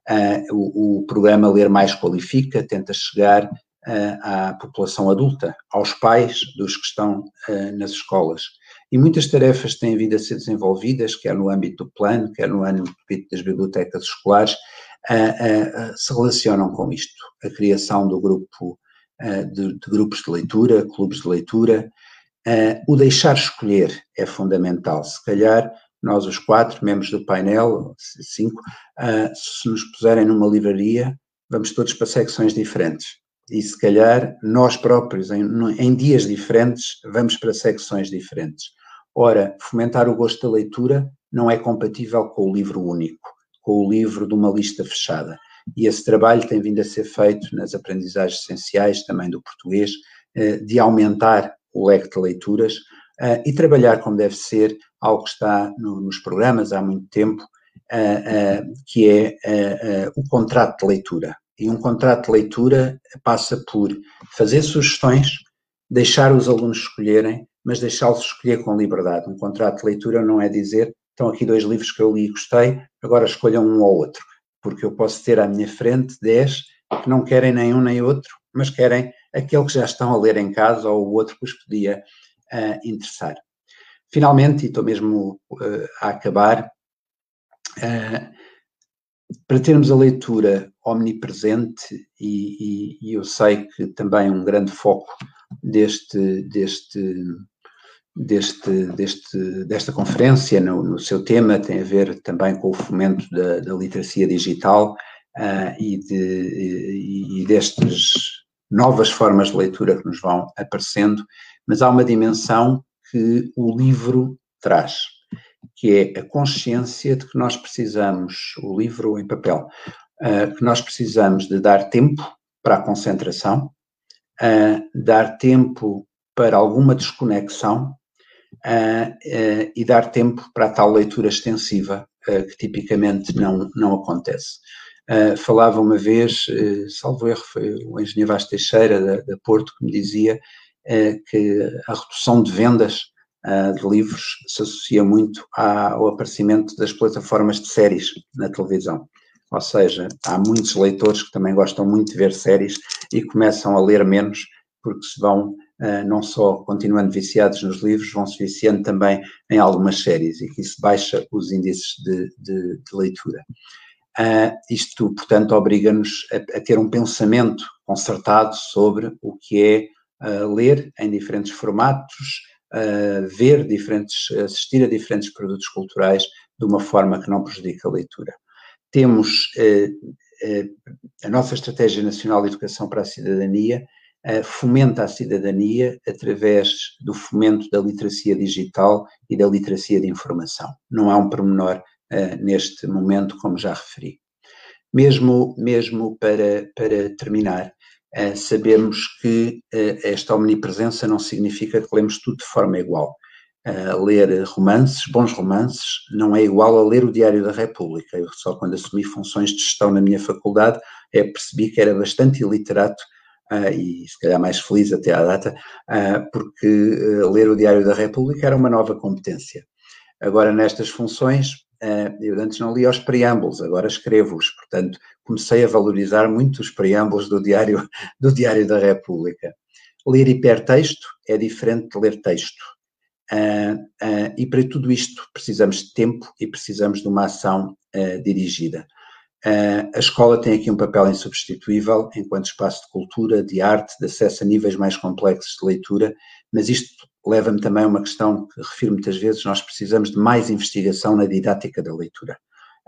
Uh, o, o, programa Ler Mais Qualifica tenta chegar à população adulta, aos pais dos que estão nas escolas. E muitas tarefas têm vindo a ser desenvolvidas, quer no âmbito do plano, quer no âmbito das bibliotecas escolares, se relacionam com isto. A criação do grupo, de, de grupos de leitura, clubes de leitura, o deixar escolher é fundamental. Se calhar nós os quatro membros do painel, cinco, se nos puserem numa livraria, vamos todos para secções diferentes e se calhar nós próprios, em, em, dias diferentes, vamos para secções diferentes. Ora, fomentar o gosto da leitura não é compatível com o livro único, com o livro de uma lista fechada. E esse trabalho tem vindo a ser feito nas aprendizagens essenciais, também do português, eh, de aumentar o leque de leituras eh, e trabalhar como deve ser algo que está nos programas há muito tempo, eh, que é o contrato de leitura e um contrato de leitura passa por fazer sugestões, deixar os alunos escolherem, mas deixá-los escolher com liberdade. Um contrato de leitura não é dizer estão aqui dois livros que eu li e gostei, agora escolham um ou outro, porque eu posso ter à minha frente dez que não querem nem um nem outro, mas querem aquele que já estão a ler em casa ou o outro que os podia uh, interessar. Finalmente, e estou mesmo uh, a acabar, uh, para termos a leitura omnipresente, e, e, e, eu sei que também um grande foco deste, deste, deste, deste, desta conferência, no, no seu tema, tem a ver também com o fomento da, da literacia digital uh, e, de, e, e destas novas formas de leitura que nos vão aparecendo, mas há uma dimensão que o livro traz que é a consciência de que nós precisamos, o livro em papel, uh, que nós precisamos de dar tempo para a concentração, uh, dar tempo para alguma desconexão e dar tempo para a tal leitura extensiva que tipicamente não, não acontece. falava uma vez, salvo erro, foi o engenheiro Vaz Teixeira da, da Porto que me dizia que a redução de vendas uh, de livros se associa muito ao aparecimento das plataformas de séries na televisão. Ou seja, há muitos leitores que também gostam muito de ver séries e começam a ler menos porque se vão uh, não só continuando viciados nos livros, vão se viciando também em algumas séries e que isso baixa os índices de, de, de leitura. Uh, isto, portanto, obriga-nos a, a, ter um pensamento concertado sobre o que é uh, ler em diferentes formatos, uh, ver diferentes, assistir a diferentes produtos culturais de uma forma que não prejudique a leitura. Temos a nossa Estratégia Nacional de Educação para a Cidadania fomenta a cidadania através do fomento da literacia digital e da literacia de informação. Não há um pormenor uh, neste momento, como já referi. Mesmo, mesmo para, para terminar, uh, sabemos que uh, esta omnipresença não significa que lemos tudo de forma igual. ler romances, bons romances, não é igual a ler o Diário da República. Eu só quando assumi funções de gestão na minha faculdade é percebi que era bastante iliterato Uh, e se calhar mais feliz até à data, uh, porque uh, ler o Diário da República era uma nova competência. Agora, nestas funções, eu antes não lia os preâmbulos, agora escrevo-os, portanto, comecei a valorizar muito os preâmbulos do Diário, do Diário da República. Ler hipertexto é diferente de ler texto. e para tudo isto precisamos de tempo e precisamos de uma ação dirigida. Uh, a escola tem aqui um papel insubstituível enquanto espaço de cultura, de arte, de acesso a níveis mais complexos de leitura, mas isto leva-me também a uma questão que refiro muitas vezes: nós precisamos de mais investigação na didática da leitura.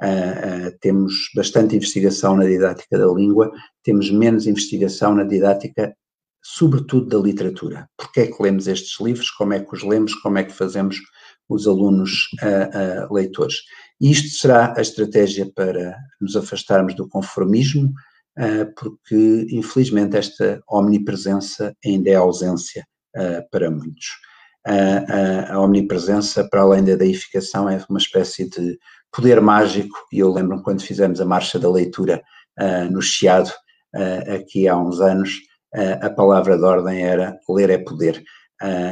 Uh, uh, temos bastante investigação na didática da língua, temos menos investigação na didática, sobretudo da literatura. Porquê é que lemos estes livros? Como é que os lemos? Como é que fazemos os alunos leitores? E isto será a estratégia para nos afastarmos do conformismo, ah, porque infelizmente esta omnipresença ainda é ausência ah, para muitos. A omnipresença, para além da deificação, é uma espécie de poder mágico, e eu lembro-me quando fizemos a Marcha da Leitura no Chiado, aqui há uns anos, a palavra de ordem era ler é poder.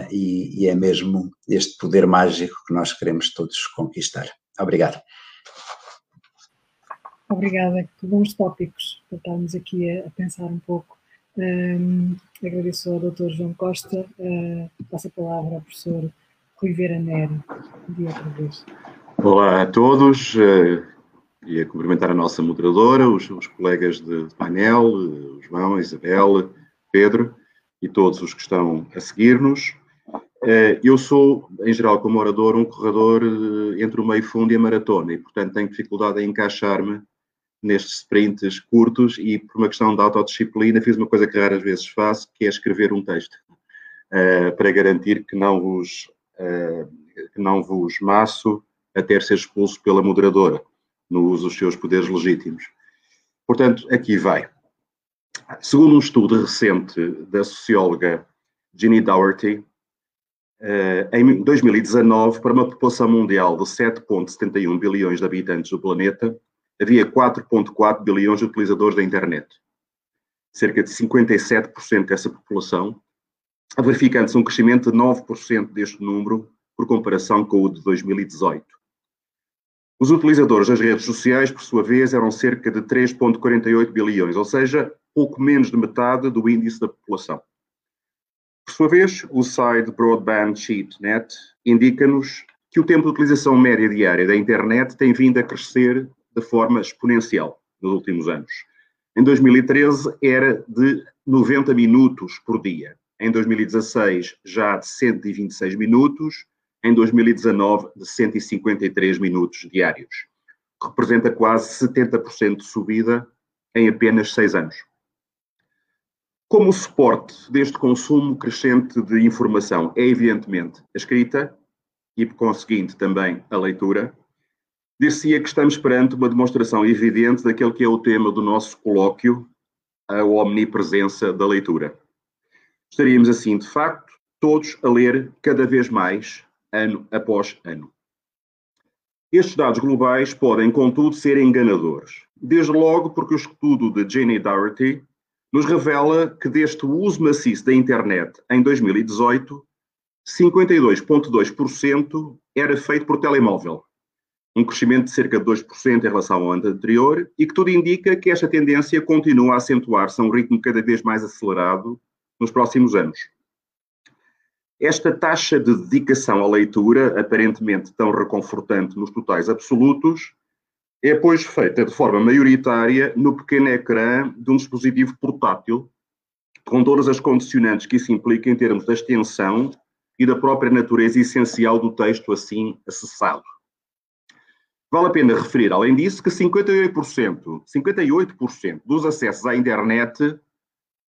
e, é mesmo este poder mágico que nós queremos todos conquistar. Obrigado. Obrigada, que bons tópicos para estarmos aqui a, a pensar um pouco. Um, agradeço ao Dr. João Costa, uh, passo a palavra ao professor Rui Vera Neri, de outra vez. Olá a todos, uh, e a cumprimentar a nossa moderadora, os, os colegas de, de painel, uh, João, Isabel, Pedro e todos os que estão a seguir-nos. Eh, eu sou, em geral, como orador, um corredor eh, entre o meio fundo e a maratona e, portanto, tenho dificuldade em encaixar-me nestes sprints curtos e, por uma questão de autodisciplina, fiz uma coisa que raras vezes faço, que é escrever um texto, uh, para garantir que não vos, que não vos maço até ser expulso pela moderadora no uso dos seus poderes legítimos. Portanto, aqui vai. Segundo um estudo recente da socióloga Ginny Dougherty, em 2019, para uma população mundial de 7,71 bilhões de habitantes do planeta, havia 4,4 bilhões de utilizadores da internet. Cerca de 57% dessa população, verificando-se um crescimento de 9% deste número por comparação com o de 2018. Os utilizadores das redes sociais, por sua vez, eram cerca de 3,48 bilhões, ou seja, pouco menos de metade do índice da população. Por sua vez, o site Broadband Cheat Net indica-nos que o tempo de utilização média diária da internet tem vindo a crescer de forma exponencial nos últimos anos. Em 2013 era de 90 minutos por dia. Em 2016 já de 126 minutos. Em 2019 de 153 minutos diários. Representa quase 70% de subida em apenas seis anos. Como suporte deste consumo crescente de informação é, evidentemente, a escrita e, por conseguinte, também a leitura, dir-se-ia que estamos perante uma demonstração evidente daquele que é o tema do nosso colóquio, a omnipresença da leitura. Estaríamos, assim, de facto, todos a ler cada vez mais, ano após ano. Estes dados globais podem, contudo, ser enganadores. Desde logo porque o estudo de Jane Dougherty nos revela que deste uso maciço da internet em 2018, 52,2% era feito por telemóvel, um crescimento de cerca de 2% em relação ao ano anterior, e que tudo indica que esta tendência continua a acentuar-se a um ritmo cada vez mais acelerado nos próximos anos. Esta taxa de dedicação à leitura, aparentemente tão reconfortante nos totais absolutos, é, pois, feita de forma maioritária no pequeno ecrã de um dispositivo portátil, com todas as condicionantes que isso implica em termos da extensão e da própria natureza essencial do texto assim acessado. Vale a pena referir, além disso, que 58%, 58% dos acessos à internet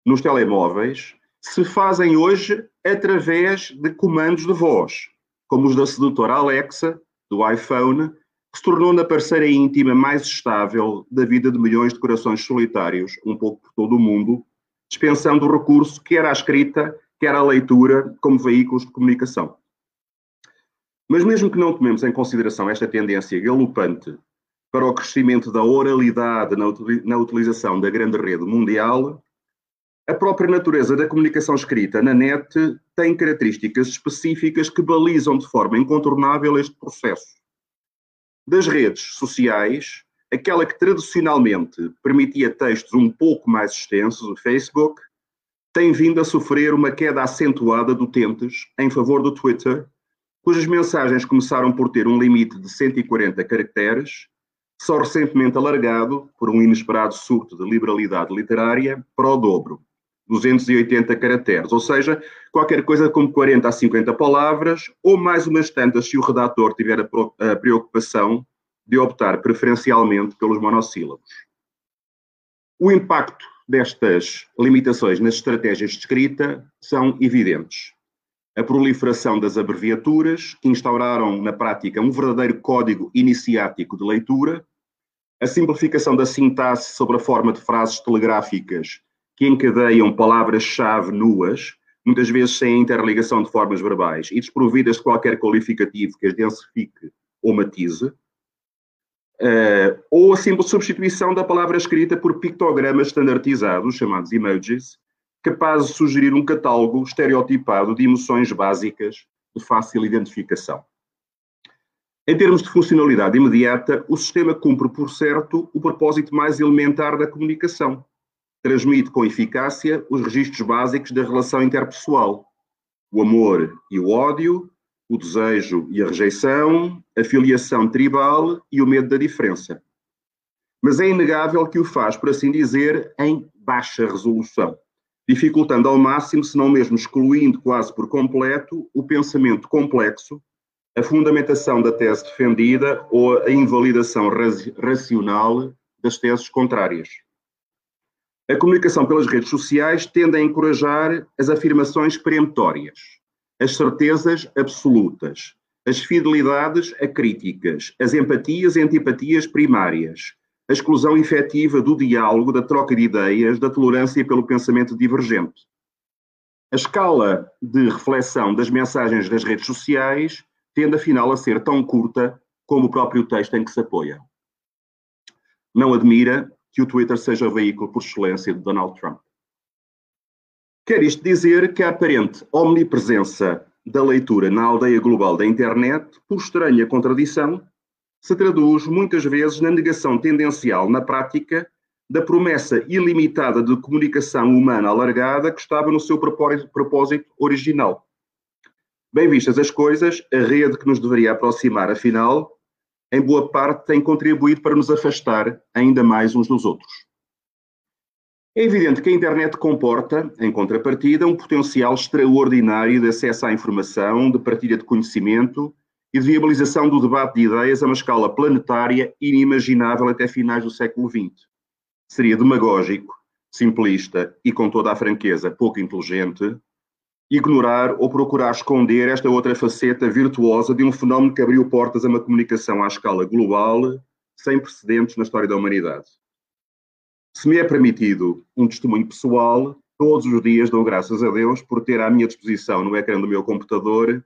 nos telemóveis se fazem hoje através de comandos de voz, como os da sedutora Alexa, do iPhone, que se tornou na parceira íntima mais estável da vida de milhões de corações solitários, um pouco por todo o mundo, dispensando o recurso quer à escrita, quer à leitura, como veículos de comunicação. Mas mesmo que não tomemos em consideração esta tendência galopante para o crescimento da oralidade na utilização da grande rede mundial, a própria natureza da comunicação escrita na net tem características específicas que balizam de forma incontornável este processo. Das redes sociais, aquela que tradicionalmente permitia textos um pouco mais extensos, o Facebook, tem vindo a sofrer uma queda acentuada de utentes em favor do Twitter, cujas mensagens começaram por ter um limite de 140 caracteres, só recentemente alargado, por um inesperado surto de liberalidade literária, para o dobro. 280 caracteres, ou seja, qualquer coisa como 40 a 50 palavras, ou mais umas tantas se o redator tiver a preocupação de optar preferencialmente pelos monossílabos. O impacto destas limitações nas estratégias de escrita são evidentes. A proliferação das abreviaturas, que instauraram na prática um verdadeiro código iniciático de leitura, a simplificação da sintaxe sobre a forma de frases telegráficas que encadeiam palavras-chave nuas, muitas vezes sem interligação de formas verbais e desprovidas de qualquer qualificativo que as densifique ou matize, uh, ou a simples substituição da palavra escrita por pictogramas standardizados, chamados emojis, capazes de sugerir um catálogo estereotipado de emoções básicas de fácil identificação. Em termos de funcionalidade imediata, o sistema cumpre, por certo, o propósito mais elementar da comunicação, transmite com eficácia os registros básicos da relação interpessoal: o amor e o ódio, o desejo e a rejeição, a filiação tribal e o medo da diferença. Mas é inegável que o faz, por assim dizer, em baixa resolução, dificultando ao máximo, se não mesmo excluindo quase por completo, o pensamento complexo, a fundamentação da tese defendida ou a invalidação racional das teses contrárias. A comunicação pelas redes sociais tende a encorajar as afirmações peremptórias, as certezas absolutas, as fidelidades acríticas, as empatias e antipatias primárias, a exclusão efetiva do diálogo, da troca de ideias, da tolerância pelo pensamento divergente. A escala de reflexão das mensagens das redes sociais tende afinal a ser tão curta como o próprio texto em que se apoia. Não admira que o Twitter seja o veículo por excelência de Donald Trump. Quer isto dizer que a aparente omnipresença da leitura na aldeia global da internet, por estranha contradição, se traduz muitas vezes na negação tendencial na prática da promessa ilimitada de comunicação humana alargada que estava no seu propósito original. Bem vistas as coisas, a rede que nos deveria aproximar, afinal, em boa parte, tem contribuído para nos afastar ainda mais uns dos outros. É evidente que a internet comporta, em contrapartida, um potencial extraordinário de acesso à informação, de partilha de conhecimento e de viabilização do debate de ideias a uma escala planetária inimaginável até finais do século XX. Seria demagógico, simplista e, com toda a franqueza, pouco inteligente ignorar ou procurar esconder esta outra faceta virtuosa de um fenómeno que abriu portas a uma comunicação à escala global sem precedentes na história da humanidade. Se me é permitido um testemunho pessoal, todos os dias dou graças a Deus por ter à minha disposição no ecrã do meu computador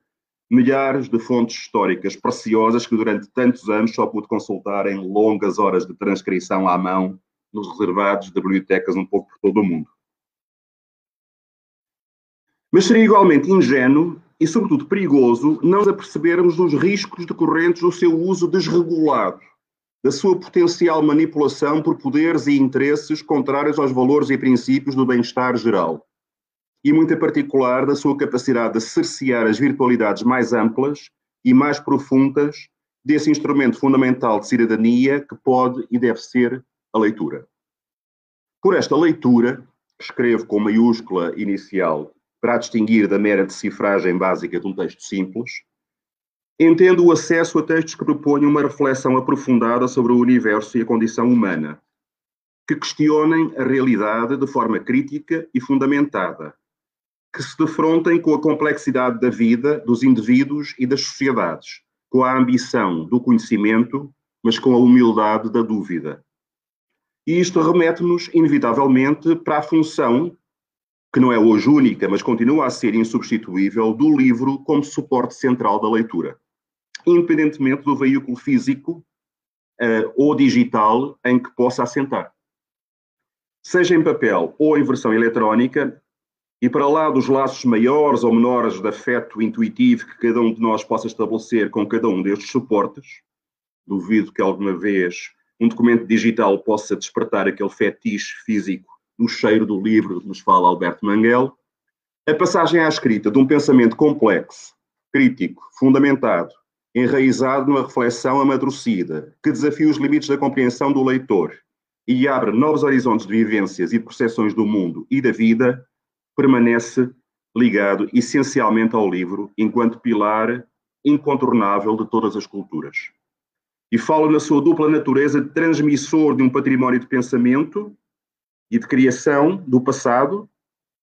milhares de fontes históricas preciosas que durante tantos anos só pude consultar em longas horas de transcrição à mão nos reservados de bibliotecas um pouco por todo o mundo. Mas seria igualmente ingênuo e, sobretudo, perigoso não nos apercebermos dos riscos decorrentes do seu uso desregulado, da sua potencial manipulação por poderes e interesses contrários aos valores e princípios do bem-estar geral, e, muito em particular, da sua capacidade de cercear as virtualidades mais amplas e mais profundas desse instrumento fundamental de cidadania que pode e deve ser a leitura. Por esta leitura, escrevo com maiúscula inicial para distinguir da mera decifragem básica de um texto simples, entendo o acesso a textos que propõem uma reflexão aprofundada sobre o universo e a condição humana, que questionem a realidade de forma crítica e fundamentada, que se defrontem com a complexidade da vida, dos indivíduos e das sociedades, com a ambição do conhecimento, mas com a humildade da dúvida. E isto remete-nos, inevitavelmente, para a função que não é hoje única, mas continua a ser insubstituível, do livro como suporte central da leitura, independentemente do veículo físico uh, ou digital em que possa assentar. Seja em papel ou em versão eletrónica, e para lá dos laços maiores ou menores de afeto intuitivo que cada um de nós possa estabelecer com cada um destes suportes, duvido que alguma vez um documento digital possa despertar aquele fetiche físico no cheiro do livro que nos fala Alberto Manguel, a passagem à escrita de um pensamento complexo, crítico, fundamentado, enraizado numa reflexão amadurecida, que desafia os limites da compreensão do leitor e abre novos horizontes de vivências e de percepções do mundo e da vida, permanece ligado essencialmente ao livro enquanto pilar incontornável de todas as culturas. E fala na sua dupla natureza de transmissor de um património de pensamento e de criação do passado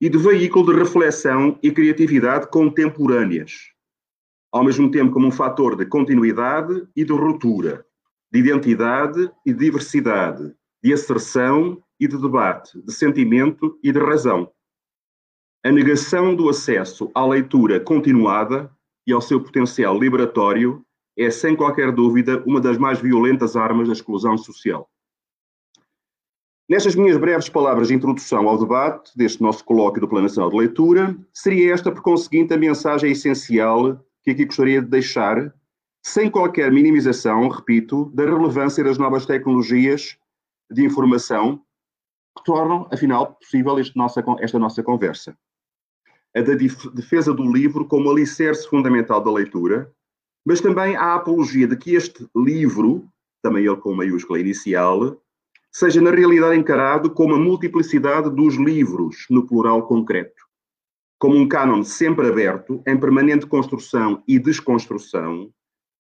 e de veículo de reflexão e criatividade contemporâneas, ao mesmo tempo como um fator de continuidade e de ruptura, de identidade e de diversidade, de asserção e de debate, de sentimento e de razão. A negação do acesso à leitura continuada e ao seu potencial liberatório é, sem qualquer dúvida, uma das mais violentas armas da exclusão social. Nestas minhas breves palavras de introdução ao debate deste nosso colóquio do Plano Nacional de Leitura, seria esta, por conseguinte, a mensagem essencial que aqui gostaria de deixar, sem qualquer minimização, repito, da relevância das novas tecnologias de informação que tornam, afinal, possível nossa, esta nossa conversa. A da defesa do livro como alicerce fundamental da leitura, mas também a apologia de que este livro, também ele com maiúscula inicial, seja na realidade encarado como a multiplicidade dos livros, no plural concreto, como um cânon sempre aberto, em permanente construção e desconstrução,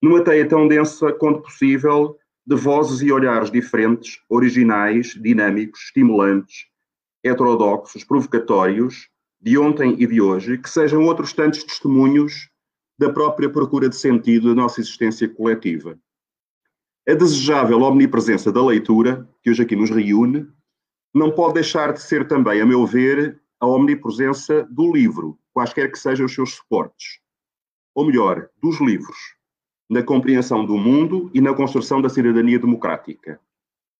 numa teia tão densa quanto possível de vozes e olhares diferentes, originais, dinâmicos, estimulantes, heterodoxos, provocatórios, de ontem e de hoje, que sejam outros tantos testemunhos da própria procura de sentido da nossa existência coletiva. A desejável omnipresença da leitura, que hoje aqui nos reúne, não pode deixar de ser também, a meu ver, a omnipresença do livro, quaisquer que sejam os seus suportes. Ou melhor, dos livros, na compreensão do mundo e na construção da cidadania democrática.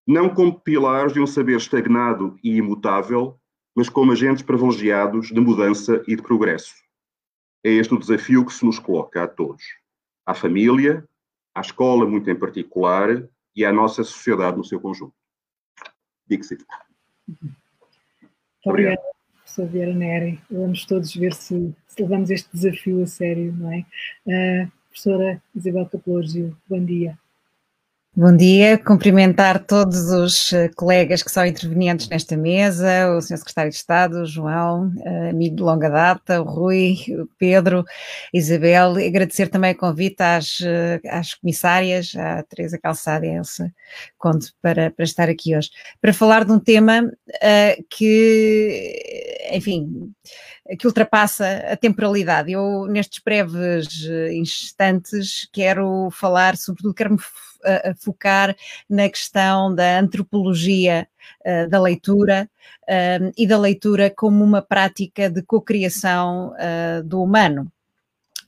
Não como pilares de um saber estagnado e imutável, mas como agentes privilegiados de mudança e de progresso. É este o desafio que se nos coloca a todos. À família, à escola muito em particular e à nossa sociedade no seu conjunto. Dixit. Muito obrigada, professor Vieira Neri. Vamos todos ver se, se, levamos este desafio a sério, não é? Uh, professora Isabel Capologio, bom dia. Bom dia, cumprimentar todos os eh, colegas que são intervenientes nesta mesa, o Sr. Secretário de Estado, o João, eh, amigo de longa data, o Rui, o Pedro, Isabel, e agradecer também o convite às, eh, às comissárias, à Teresa Calçada e à Elsa Conde, para, para estar aqui hoje, para falar de um tema uh, que, enfim, que ultrapassa a temporalidade. Eu, nestes breves instantes, quero falar, sobretudo, quero-me a, focar na questão da antropologia da leitura e da leitura como uma prática de cocriação do humano.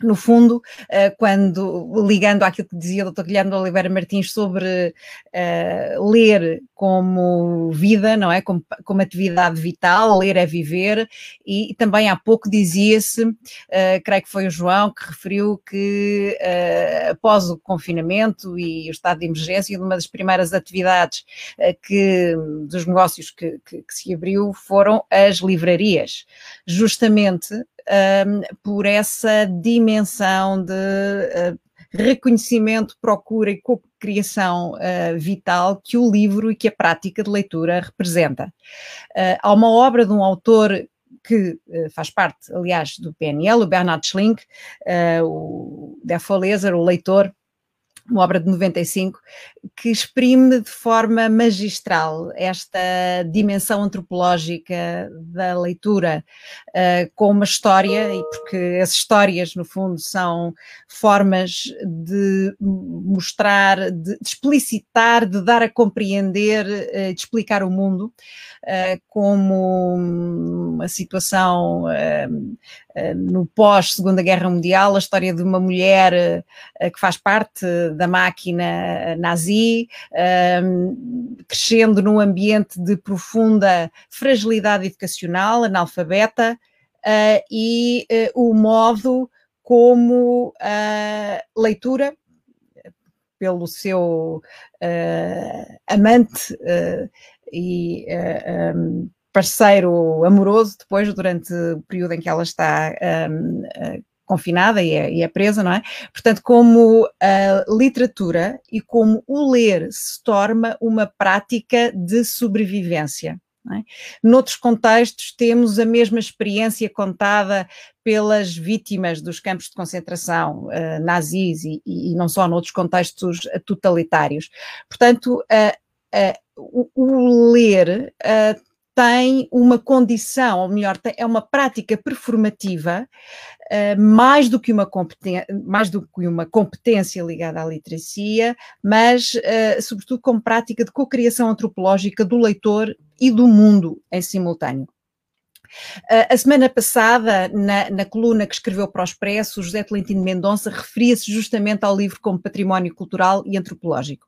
No fundo, eh, quando ligando àquilo que dizia o Dr. Guilherme Oliveira Martins sobre uh, ler como vida, não é? Como, como, atividade vital, ler é viver, e, e também há pouco dizia-se, uh, creio que foi o João que referiu que uh, após o confinamento e o estado de emergência, uma das primeiras atividades que dos negócios que, que, que se abriu foram as livrarias, justamente um, por essa dimensão de uh, reconhecimento, procura e co-criação uh, vital que o livro e que a prática de leitura representa. Uh, há uma obra de um autor que uh, faz parte, aliás, do PNL, o Bernard Schlink, o Defo Leser, o leitor, uma obra de 95, que exprime de forma magistral esta dimensão antropológica da leitura uh, com uma história, e porque as histórias, no fundo, são formas de mostrar, de, de explicitar, de dar a compreender, uh, de explicar o mundo, uh, como uma situação no pós-Segunda Guerra Mundial, a história de uma mulher que faz parte da máquina nazi, um, crescendo num ambiente de profunda fragilidade educacional, analfabeta, uh, e uh, o modo como a leitura, pelo seu amante e um, parceiro amoroso, depois, durante o período em que ela está um, confinada e é, e é, presa, não é? Portanto, como a literatura e como o ler se torna uma prática de sobrevivência. É? Noutros contextos, temos a mesma experiência contada pelas vítimas dos campos de concentração uh, nazis e, e, não só noutros contextos totalitários. Portanto, uh, uh, o, o, ler tem uma condição, ou melhor, é uma prática performativa uh, mais, do que uma mais do que uma competência ligada à literacia, mas uh, sobretudo como prática de cocriação antropológica do leitor e do mundo em simultâneo. Uh, a semana passada, na, na, coluna que escreveu para o Expresso, José Tolentino Mendonça referia-se justamente ao livro como património cultural e antropológico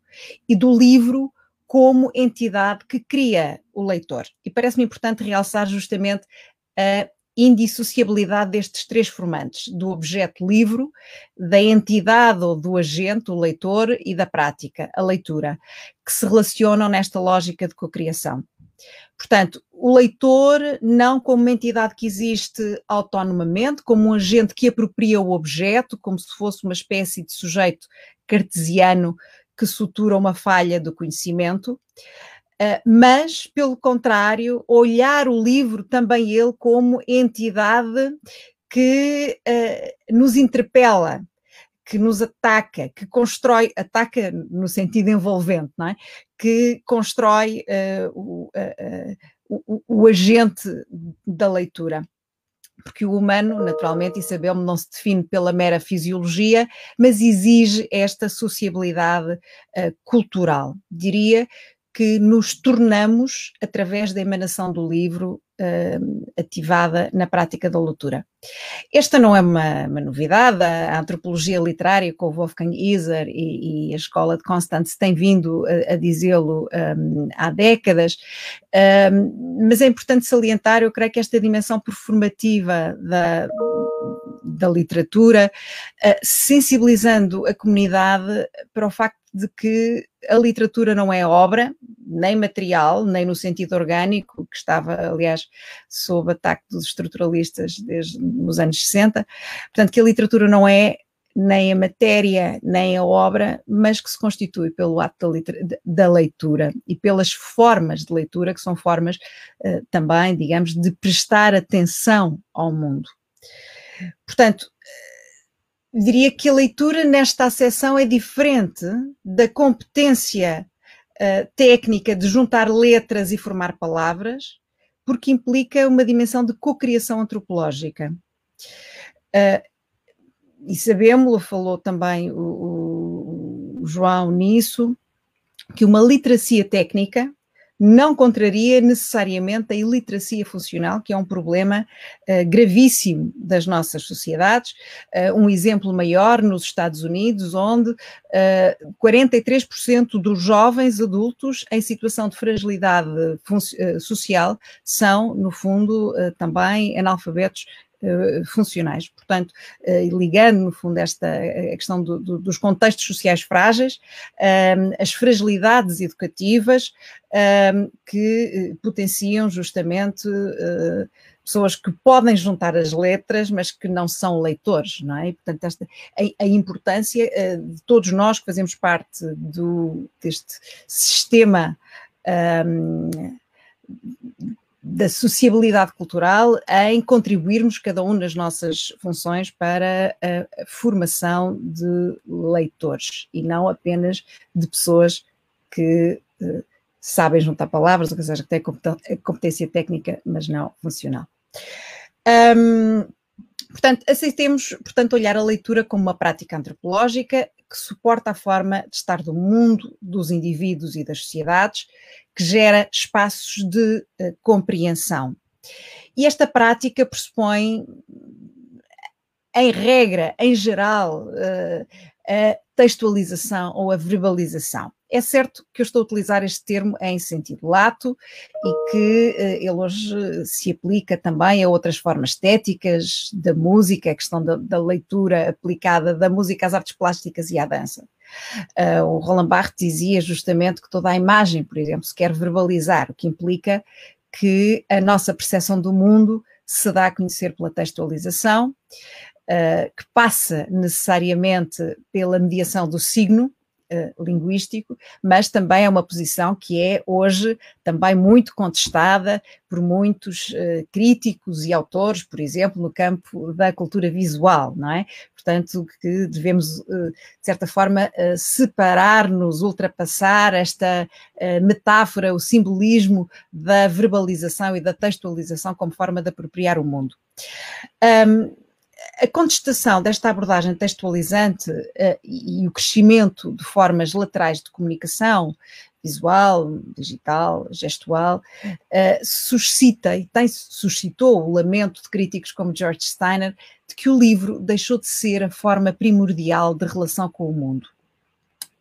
e do livro como entidade que cria o leitor. E parece-me importante realçar justamente a indissociabilidade destes três formantes, do objeto livro, da entidade ou do agente, o leitor, e da prática, a leitura, que se relacionam nesta lógica de cocriação. Portanto, o leitor não como uma entidade que existe autonomamente, como um agente que apropria o objeto, como se fosse uma espécie de sujeito cartesiano que sutura uma falha do conhecimento, uh, mas, pelo contrário, olhar o livro também ele como entidade que uh, nos interpela, que nos ataca, que constrói, ataca no sentido envolvente, não é? que constrói uh, o, o, o agente da leitura porque o humano, naturalmente, e sabemos, não se define pela mera fisiologia, mas exige esta sociabilidade uh, cultural. Diria que nos tornamos através da emanação do livro uh, ativada na prática da leitura. Esta não é uma, uma, novidade, a antropologia literária com Wolfgang Iser e, e a escola de Constance tem vindo a, a dizê-lo um, há décadas, um, mas é importante salientar, eu creio que esta dimensão performativa da, da literatura, uh, sensibilizando a comunidade para o facto de que a literatura não é obra, nem material, nem no sentido orgânico, que estava, aliás, sob ataque dos estruturalistas desde nos anos 60. Portanto, que a literatura não é nem a matéria, nem a obra, mas que se constitui pelo ato da, da leitura e pelas formas de leitura, que são formas uh, também, digamos, de prestar atenção ao mundo. Portanto, diria que a leitura nesta acessão é diferente da competência uh, técnica de juntar letras e formar palavras, porque implica uma dimensão de cocriação antropológica. Uh, e sabemos, falou também o, o, João nisso, que uma literacia técnica não contraria necessariamente a iliteracia funcional, que é um problema uh, gravíssimo das nossas sociedades. Uh, um exemplo maior nos Estados Unidos, onde uh, 43% dos jovens adultos em situação de fragilidade social são, no fundo, também analfabetos eh, funcionais. Portanto, eh, ligando, no fundo, esta a questão do, do, dos contextos sociais frágeis, ehm, as fragilidades educativas ehm, que eh, potenciam justamente pessoas que podem juntar as letras, mas que não são leitores, não é? E, portanto, esta, a, a, importância de todos nós que fazemos parte do, deste sistema um, ehm, da sociabilidade cultural em contribuirmos cada um nas nossas funções para a formação de leitores e não apenas de pessoas que uh, sabem juntar palavras, ou seja, que têm competência técnica, mas não funcional. Um, portanto, aceitemos, portanto, olhar a leitura como uma prática antropológica que suporta a forma de estar do mundo, dos indivíduos e das sociedades, que gera espaços de uh, compreensão. E esta prática pressupõe, em regra, em geral, uh, a textualização ou a verbalização. É certo que eu estou a utilizar este termo em sentido lato e que uh, ele hoje se aplica também a outras formas estéticas da música, a questão da, da leitura aplicada da música às artes plásticas e à dança. Uh, o Roland Barthes dizia justamente que toda a imagem, por exemplo, se quer verbalizar, o que implica que a nossa percepção do mundo se dá a conhecer pela textualização, uh, que passa necessariamente pela mediação do signo, uh, linguístico, mas também é uma posição que é hoje também muito contestada por muitos uh, críticos e autores, por exemplo, no campo da cultura visual, não é? Portanto, que devemos, uh, de certa forma, separar-nos, ultrapassar esta metáfora, o simbolismo da verbalização e da textualização como forma de apropriar o mundo. Um, a contestação desta abordagem textualizante uh, e o crescimento de formas laterais de comunicação, visual, digital, gestual, uh, suscita e tem, suscitou o lamento de críticos como George Steiner de que o livro deixou de ser a forma primordial de relação com o mundo.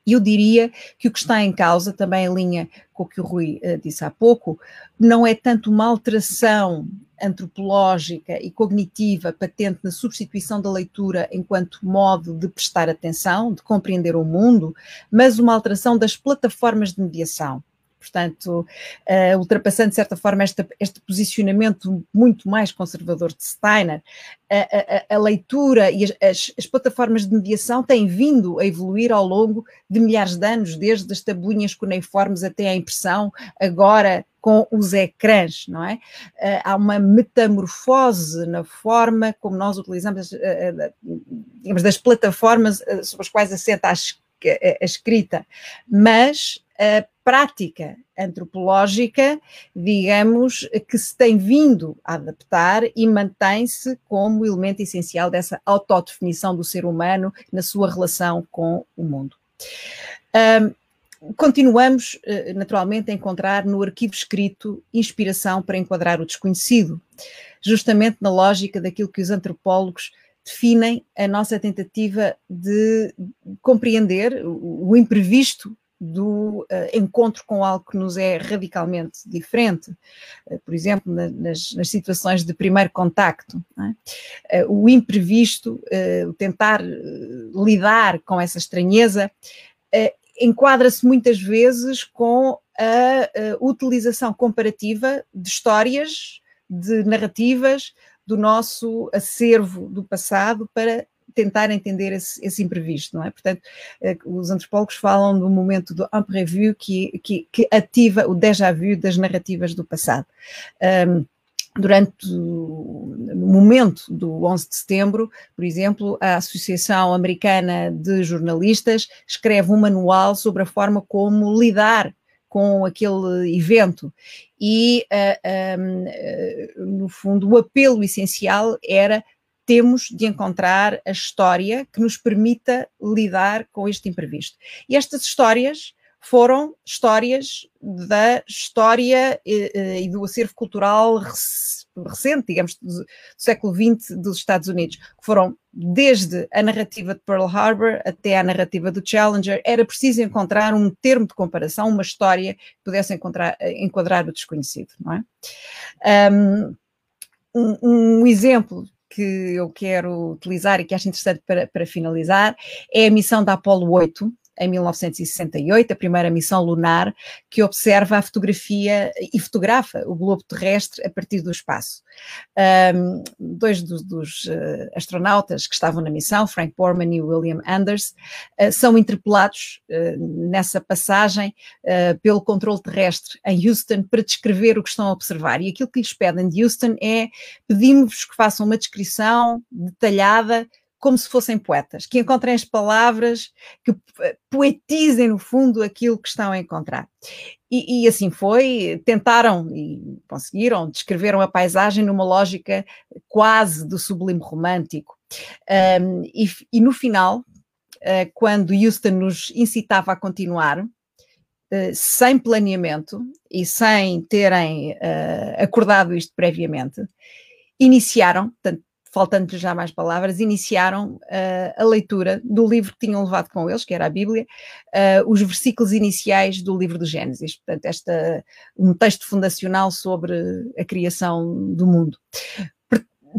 E eu diria que o que está em causa, também em linha com o que o Rui uh, disse há pouco, não é tanto uma alteração antropológica e cognitiva patente na substituição da leitura enquanto modo de prestar atenção, de compreender o mundo, mas uma alteração das plataformas de mediação. Portanto, uh, ultrapassando de certa forma este posicionamento muito mais conservador de Steiner, a, a, a leitura e as, as, plataformas de mediação têm vindo a evoluir ao longo de milhares de anos, desde as tabuinhas cuneiformes até a impressão, agora com os ecrãs, não é? Uh, há uma metamorfose na forma como nós utilizamos, uh, digamos, das plataformas sobre as quais assenta a escrita, mas a prática antropológica, digamos, que se tem vindo a adaptar e mantém-se como elemento essencial dessa autodefinição do ser humano na sua relação com o mundo. Um, continuamos, eh, naturalmente, a encontrar no arquivo escrito inspiração para enquadrar o desconhecido, justamente na lógica daquilo que os antropólogos definem a nossa tentativa de compreender o imprevisto do uh, encontro com algo que nos é radicalmente diferente, uh, por exemplo, na, nas, nas, situações de primeiro contacto. Uh, o imprevisto, o tentar lidar com essa estranheza, enquadra-se muitas vezes com a, utilização comparativa de histórias, de narrativas do nosso acervo do passado para tentar entender esse, esse, imprevisto, não é? Portanto, eh, os antropólogos falam do momento do imprévu que, que, que ativa o déjà vu das narrativas do passado. Um, durante o momento do 11 de setembro, por exemplo, a Associação Americana de Jornalistas escreve um manual sobre a forma como lidar com aquele evento. E, uh, ah, um, uh, ah, no fundo, o apelo essencial era temos de encontrar a história que nos permita lidar com este imprevisto. E estas histórias foram histórias da história e, e do acervo cultural recente, digamos, do, do, século XX dos Estados Unidos, que foram desde a narrativa de Pearl Harbor até a narrativa do Challenger, era preciso encontrar um termo de comparação, uma história que pudesse encontrar, enquadrar o desconhecido, não é? Um, um, exemplo que eu quero utilizar e que acho interessante para, para finalizar é a missão da Apollo 8, em 1968, a primeira missão lunar, que observa a fotografia e fotografa o globo terrestre a partir do espaço. Um, dois dos, uh, astronautas que estavam na missão, Frank Borman e William Anders, uh, são interpelados uh, nessa passagem pelo controle terrestre em Houston para descrever o que estão a observar. E aquilo que lhes pedem de Houston é pedimos-vos que façam uma descrição detalhada como se fossem poetas, que encontrem as palavras, que poetizem no fundo aquilo que estão a encontrar. E, e, assim foi, tentaram e conseguiram, descreveram a paisagem numa lógica quase do sublime romântico. Um, e, e, no final, uh, quando Houston nos incitava a continuar, uh, sem planeamento e sem terem uh, acordado isto previamente, iniciaram, portanto, faltando-lhes já mais palavras, iniciaram uh, a leitura do livro que tinham levado com eles, que era a Bíblia, uh, os versículos iniciais do livro do Gênesis. Portanto, esta, um texto fundacional sobre a criação do mundo.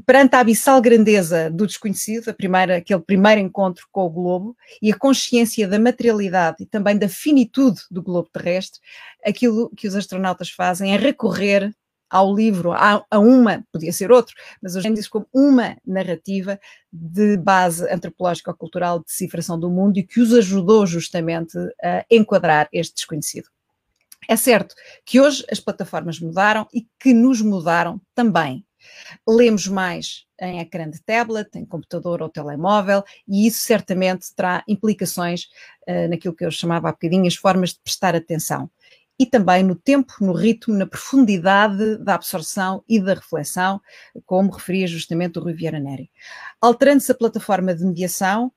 Perante a abissal grandeza do desconhecido, primeira, aquele primeiro encontro com o globo, e a consciência da materialidade e também da finitude do globo terrestre, aquilo que os astronautas fazem é recorrer ao livro, a, a, uma, podia ser outro, mas hoje dia como uma narrativa de base antropológica cultural de decifração do mundo e que os ajudou justamente a enquadrar este desconhecido. É certo que hoje as plataformas mudaram e que nos mudaram também. Lemos mais em ecrã de tablet, em computador ou telemóvel, e isso certamente terá implicações uh, naquilo que eu chamava há bocadinho as formas de prestar atenção e também no tempo, no ritmo, na profundidade da absorção e da reflexão, como referia justamente o Rui Vieira Neri. Alterando-se a plataforma de mediação,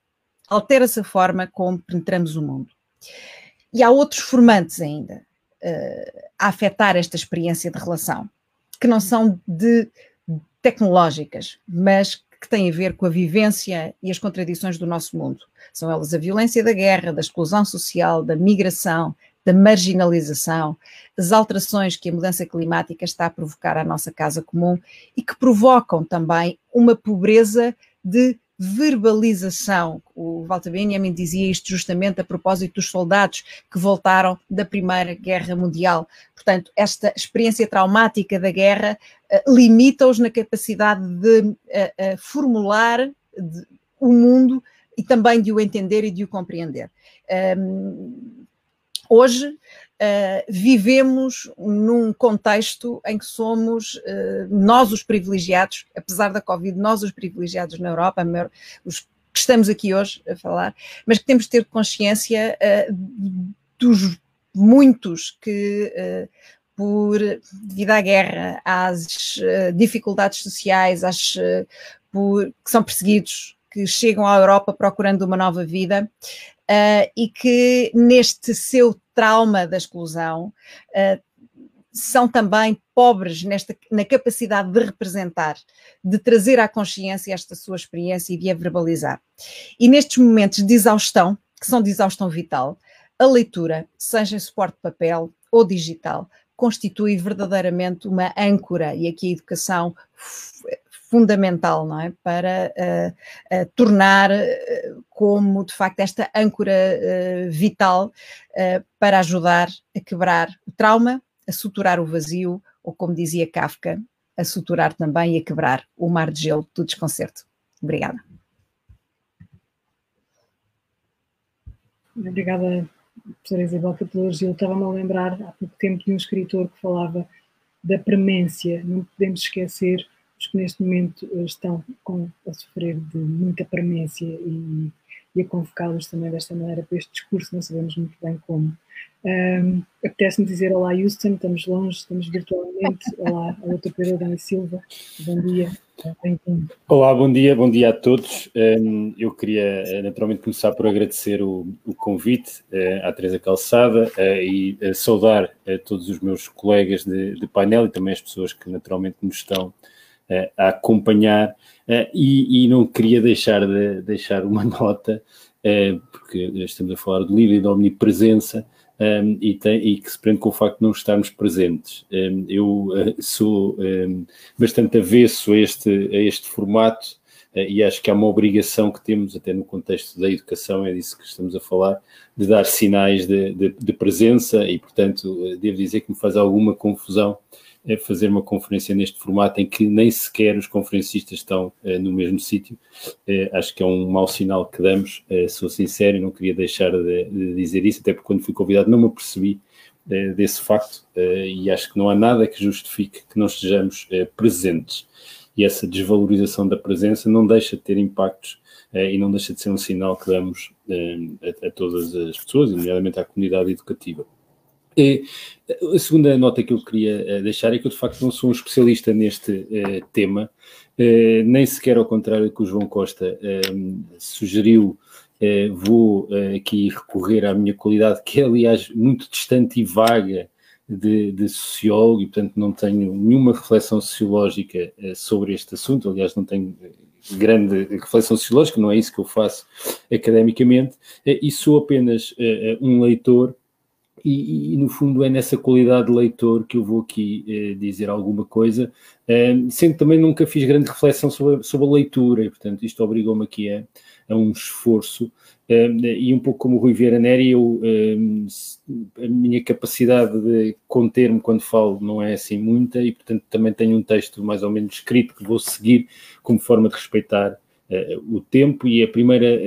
altera-se a forma como penetramos o mundo. E há outros formantes ainda uh, a afetar esta experiência de relação, que não são de tecnológicas, mas que têm a ver com a vivência e as contradições do nosso mundo. São elas a violência da guerra, da exclusão social, da migração, da marginalização, as alterações que a mudança climática está a provocar à nossa casa comum e que provocam também uma pobreza de verbalização. O Walter Benjamin dizia isto justamente a propósito dos soldados que voltaram da Primeira Guerra Mundial. Portanto, esta experiência traumática da guerra uh, limita-os na capacidade de uh, uh, formular o mundo e também de o entender e de o compreender. Um, Hoje uh, vivemos num contexto em que somos uh, nós os privilegiados, apesar da Covid, nós os privilegiados na Europa, os que estamos aqui hoje a falar, mas que temos de ter consciência uh, dos muitos que por devido à guerra, às uh, dificuldades sociais, às, uh, por, que são perseguidos, que chegam à Europa procurando uma nova vida uh, e que neste seu trauma da exclusão uh, são também pobres nesta, na capacidade de representar, de trazer à consciência esta sua experiência e de a verbalizar. E nestes momentos de exaustão, que são de exaustão vital, a leitura, seja em suporte de papel ou digital, constitui verdadeiramente uma âncora, e aqui a educação fundamental, não é? Para uh, uh, tornar uh, como, de facto, esta âncora vital para ajudar a quebrar o trauma, a suturar o vazio, ou como dizia Kafka, a suturar também e a quebrar o mar de gelo do desconcerto. Obrigada. Obrigada, professora Isabel, pelo elogio. Estava-me a lembrar há pouco tempo de um escritor que falava da premência. Não podemos esquecer os que neste momento eh, estão com, a sofrer de muita premência e, e a convocá-los também desta maneira para este discurso, não sabemos muito bem como. Um, Apetece-me dizer olá, Houston, estamos longe, estamos virtualmente. Olá, a doutora Pedro Dani Silva, bom dia, bem-vindo. Olá, bom dia, bom dia a todos. Um, eu queria eh, naturalmente começar por agradecer o, o convite uh, à Teresa Calçada uh, e uh, saudar todos os meus colegas de, de, painel e também as pessoas que naturalmente nos estão a acompanhar. E, e, não queria deixar de deixar uma nota, porque estamos a falar do livro e da omnipresença um, e, tem, e, que se prende com o facto de não estarmos presentes. Um, eu uh, sou um, bastante avesso a este, a este formato uh, e acho que há uma obrigação que temos, até no contexto da educação, é disso que estamos a falar, de dar sinais de, de, de presença e, portanto, devo dizer que me faz alguma confusão é fazer uma conferência neste formato em que nem sequer os conferencistas estão uh, no mesmo sítio. Uh, acho que é um mau sinal que damos, uh, sou sincero, não queria deixar de, de, dizer isso, até porque quando fui convidado não me apercebi desse facto e acho que não há nada que justifique que não estejamos presentes. E essa desvalorização da presença não deixa de ter impactos e não deixa de ser um sinal que damos a, a todas as pessoas, nomeadamente à comunidade educativa. E a segunda nota que eu queria eh, deixar é que eu de facto não sou um especialista neste uh, tema, uh, nem sequer ao contrário do que o João Costa uh, sugeriu, vou aqui recorrer à minha qualidade, que é aliás muito distante e vaga de, de sociólogo, e portanto não tenho nenhuma reflexão sociológica sobre este assunto, aliás não tenho grande reflexão sociológica, não é isso que eu faço academicamente, e sou apenas um leitor e, e, no fundo é nessa qualidade de leitor que eu vou aqui eh, dizer alguma coisa, eh, sendo que também nunca fiz grande reflexão sobre, sobre a leitura, e portanto isto obrigou-me aqui a, a, um esforço, eh, e um pouco como o Rui Vieira Neri, eu, a minha capacidade de conter-me quando falo não é assim muita, e portanto também tenho um texto mais ou menos escrito que vou seguir como forma de respeitar o tempo, e a primeira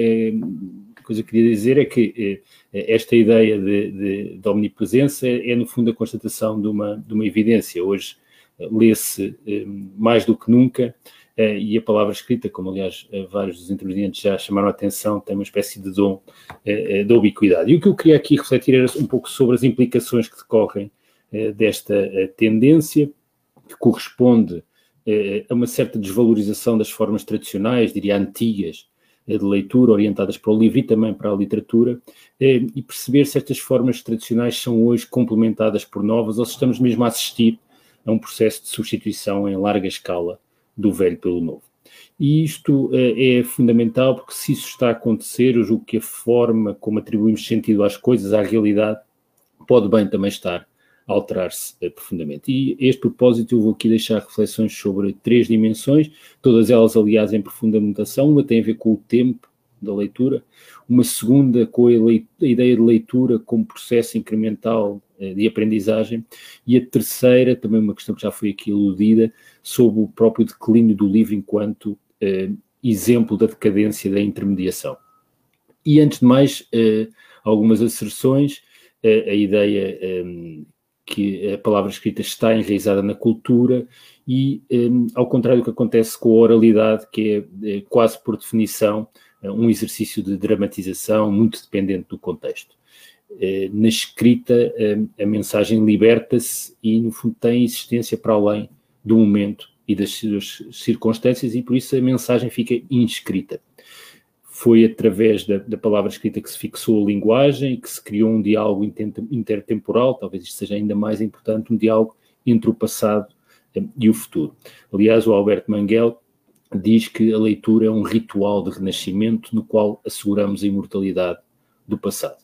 coisa que queria dizer é que eh, esta ideia de, de, de, omnipresença é, no fundo, a constatação de uma, de uma evidência. Hoje eh, lê-se eh, mais do que nunca e a palavra escrita, como aliás vários dos intervenientes já chamaram a atenção, tem uma espécie de dom da ubiquidade. E o que eu queria aqui refletir era um pouco sobre as implicações que decorrem desta tendência, que corresponde a uma certa desvalorização das formas tradicionais, diria antigas, de leitura orientadas para o livro e também para a literatura, eh, e perceber se estas formas tradicionais são hoje complementadas por novas ou se estamos mesmo a assistir a um processo de substituição em larga escala do velho pelo novo. E isto eh, é fundamental porque se isso está a acontecer, eu julgo que a forma como atribuímos sentido às coisas, à realidade, pode bem também estar alterar-se eh, profundamente. E este propósito eu vou aqui deixar reflexões sobre três dimensões, todas elas, aliás, em profunda mutação. Uma tem a ver com o tempo da leitura, uma segunda com a, a ideia de leitura como processo incremental eh, de aprendizagem, e a terceira, também uma questão que já foi aqui aludida, sobre o próprio declínio do livro enquanto eh, exemplo da decadência da intermediação. E antes de mais, algumas asserções, a ideia que a palavra escrita está enraizada na cultura e, um, ao contrário do que acontece com a oralidade, que é, é quase por definição eh, um exercício de dramatização muito dependente do contexto. Eh, na escrita, hum, a mensagem liberta-se e, no fundo, tem existência para além do momento e das suas circunstâncias, e por isso a mensagem fica inscrita foi através da, da, palavra escrita que se fixou a linguagem, que se criou um diálogo intertemporal, talvez isto seja ainda mais importante, um diálogo entre o passado eh, e o futuro. Aliás, o Alberto Manguel diz que a leitura é um ritual de renascimento no qual asseguramos a imortalidade do passado.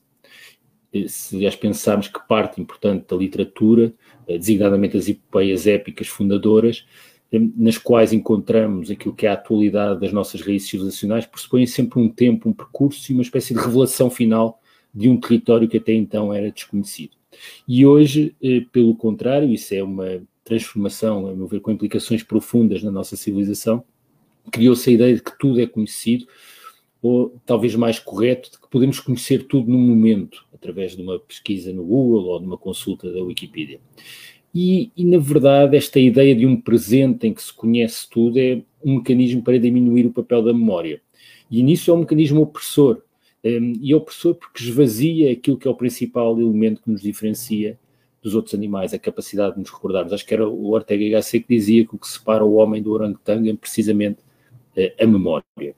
Se aliás pensarmos que parte importante da literatura, eh, designadamente as epopeias épicas fundadoras, nas quais encontramos aquilo que é a atualidade das nossas raízes civilizacionais, pressupõem sempre um tempo, um percurso e uma espécie de revelação final de um território que até então era desconhecido. E hoje, eh, pelo contrário, isso é uma transformação, a meu ver, com implicações profundas na nossa civilização, criou-se a ideia de que tudo é conhecido, ou talvez mais correto, de que podemos conhecer tudo num momento, através de uma pesquisa no Google ou de uma consulta da Wikipedia. E, e, na verdade, esta ideia de um presente em que se conhece tudo é um mecanismo para diminuir o papel da memória. E nisso é um mecanismo opressor, um, e é opressor porque esvazia aquilo que é o principal elemento que nos diferencia dos outros animais, a capacidade de nos recordarmos. Acho que era o Ortega y Gasset que dizia que o que separa o homem do orangotango é precisamente uh, a memória.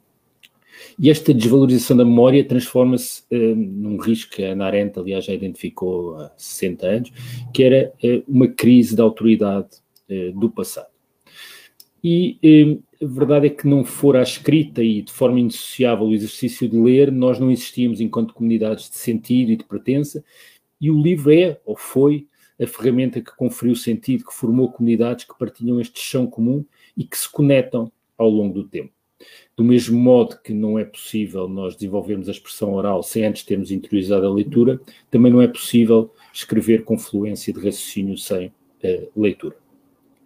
E esta desvalorização da memória transforma-se uh, num risco que a Ana Arendt, aliás, já identificou há 60 anos, que era uh, uma crise da autoridade uh, do passado. E a verdade é que não fora a escrita e de forma indissociável o exercício de ler, nós não existíamos enquanto comunidades de sentido e de pertença, e o livro é, ou foi, a ferramenta que conferiu sentido, que formou comunidades que partilham este chão comum e que se conectam ao longo do tempo. Do mesmo modo que não é possível nós desenvolvermos a expressão oral sem antes termos interiorizado a leitura, também não é possível escrever com fluência de raciocínio sem uh, leitura.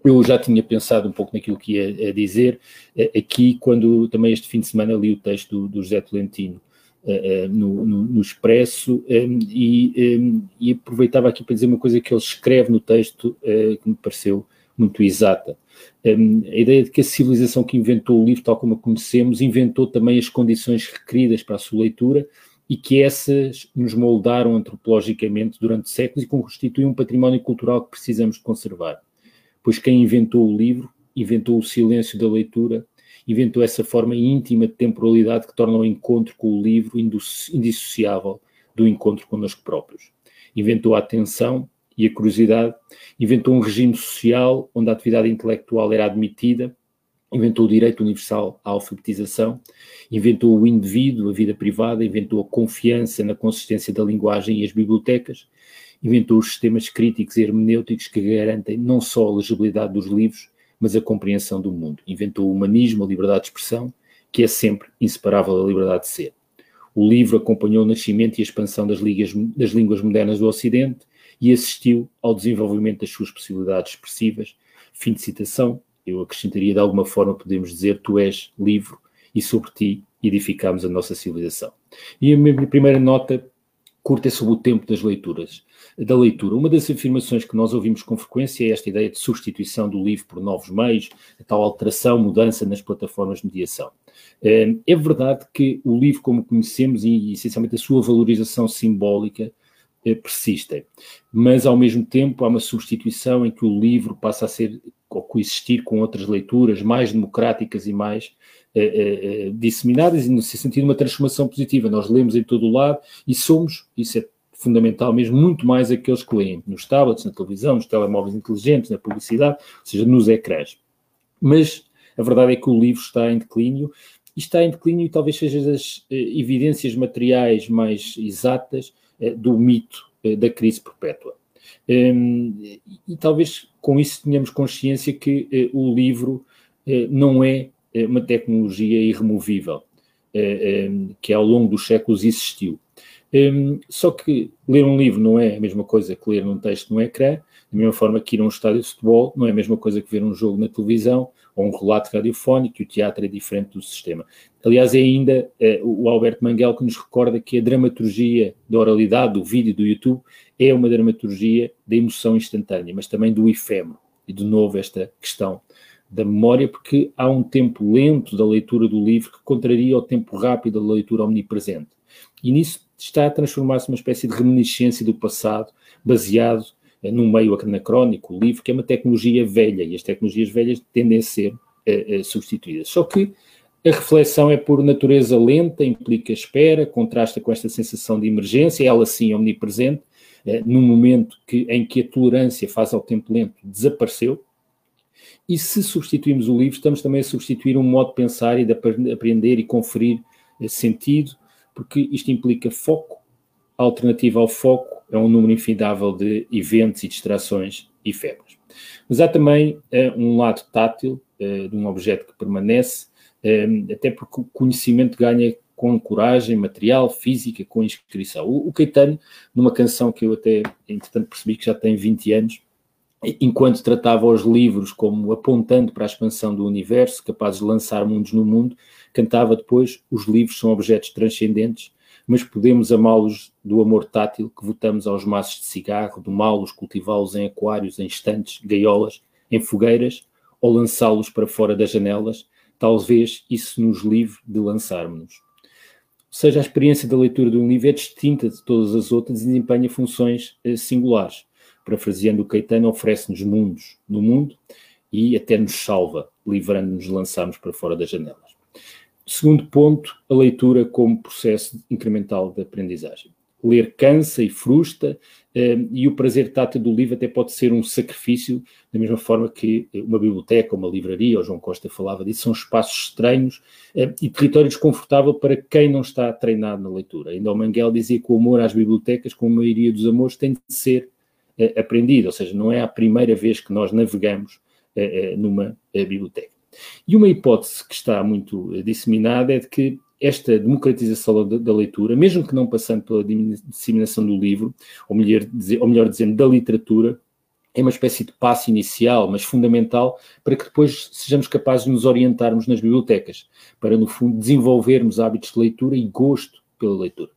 Eu já tinha pensado um pouco naquilo que ia dizer uh, aqui, quando também este fim de semana li o texto do, do José Tolentino uh, no, no, no, Expresso um, e, um, e, aproveitava aqui para dizer uma coisa que ele escreve no texto que me pareceu muito exata um, a ideia de que a civilização que inventou o livro, tal como a conhecemos, inventou também as condições requeridas para a sua leitura e que essas nos moldaram antropologicamente durante séculos e constituem um património cultural que precisamos conservar. Pois quem inventou o livro, inventou o silêncio da leitura, inventou essa forma íntima de temporalidade que torna o encontro com o livro indissociável do encontro connosco próprios. Inventou a atenção e a curiosidade, inventou um regime social onde a atividade intelectual era admitida, inventou o direito universal à alfabetização, inventou o indivíduo, a vida privada, inventou a confiança na consistência da linguagem e as bibliotecas, inventou os sistemas críticos e hermenêuticos que garantem não só a legibilidade dos livros, mas a compreensão do mundo. Inventou o humanismo, a liberdade de expressão, que é sempre inseparável da liberdade de ser. O livro acompanhou o nascimento e a expansão das, ligas, das línguas modernas do Ocidente, e assistiu ao desenvolvimento das suas possibilidades expressivas. Fim de citação. Eu acrescentaria de alguma forma, podemos dizer, tu és livro e sobre ti edificamos a nossa civilização. E a minha primeira nota curta é sobre o tempo das leituras. Da leitura. Uma das afirmações que nós ouvimos com frequência é esta ideia de substituição do livro por novos meios, a tal alteração, mudança nas plataformas de mediação. É verdade que o livro, como conhecemos, e essencialmente a sua valorização simbólica, eh, persistem. Mas, ao mesmo tempo, há uma substituição em que o livro passa a ser ou coexistir com outras leituras mais democráticas e mais eh, eh, disseminadas, e nesse sentido, uma transformação positiva. Nós lemos em todo o lado e somos, isso é fundamental mesmo, muito mais aqueles que leem nos tablets, na televisão, nos telemóveis inteligentes, na publicidade, ou seja, nos ecrãs. Mas a verdade é que o livro está em declínio, e está em declínio e talvez seja das evidências materiais mais exatas eh, do mito eh, da crise perpétua. Ehm, e talvez com isso tenhamos consciência que eh, o livro não é uma tecnologia irremovível, ehm, que ao longo dos séculos existiu. Ehm, só que ler um livro não é a mesma coisa que ler um texto no ecrã, da mesma forma que ir a um estádio de futebol não é a mesma coisa que ver um jogo na televisão ou um relato radiofónico, e o teatro é diferente do sistema. Aliás, é ainda eh, o Alberto Manguel que nos recorda que a dramaturgia da oralidade, do vídeo, do YouTube, é uma dramaturgia da emoção instantânea, mas também do efêmero. E, de novo, esta questão da memória, porque há um tempo lento da leitura do livro que contraria o tempo rápido da leitura omnipresente. E nisso está a transformar-se numa espécie de reminiscência do passado, baseado num meio anacrónico, o livro, que é uma tecnologia velha, e as tecnologias velhas tendem a ser uh, uh, substituídas. Só que a reflexão é por natureza lenta, implica espera, contrasta com esta sensação de emergência, ela sim é omnipresente, uh, num momento que, em que a tolerância faz ao tempo lento desapareceu, e se substituímos o livro, estamos também a substituir um modo de pensar e de aprender e conferir sentido, porque isto implica foco, alternativa ao foco é um número infindável de eventos e distrações efêmeras. Mas há também uh, um lado tátil uh, de um objeto que permanece, uh, até porque o conhecimento ganha com coragem material, física, com inscrição. O, o Caetano, numa canção que eu até, entretanto, percebi que já tem 20 anos, enquanto tratava os livros como apontando para a expansão do universo, capazes de lançar mundos no mundo, cantava depois: os livros são objetos transcendentes mas podemos amá-los do amor tátil que votamos aos maços de cigarro, domá-los, cultivá-los em aquários, em estantes, gaiolas, em fogueiras, ou lançá-los para fora das janelas, talvez isso nos livre de lançarmos-nos. Ou seja, a experiência da leitura de um livro é distinta de todas as outras e desempenha funções eh, singulares. Parafraseando o Caetano, oferece-nos mundos no mundo e até nos salva, livrando-nos de lançarmos para fora das janelas. Segundo ponto, a leitura como processo incremental de aprendizagem. Ler cansa e frustra, eh, e o prazer tátil do livro até pode ser um sacrifício, da mesma forma que uma biblioteca, uma livraria, o João Costa falava disso, são espaços estranhos eh, e território desconfortável para quem não está treinado na leitura. Ainda o Manguel dizia que o amor às bibliotecas, como a maioria dos amores, tem de ser eh, aprendido, ou seja, não é a primeira vez que nós navegamos numa biblioteca. E uma hipótese que está muito disseminada é de que esta democratização da, da, leitura, mesmo que não passando pela disseminação do livro, ou melhor, dizer, ou melhor dizendo, da literatura, é uma espécie de passo inicial, mas fundamental, para que depois sejamos capazes de nos orientarmos nas bibliotecas, para, no fundo, desenvolvermos hábitos de leitura e gosto pela leitura.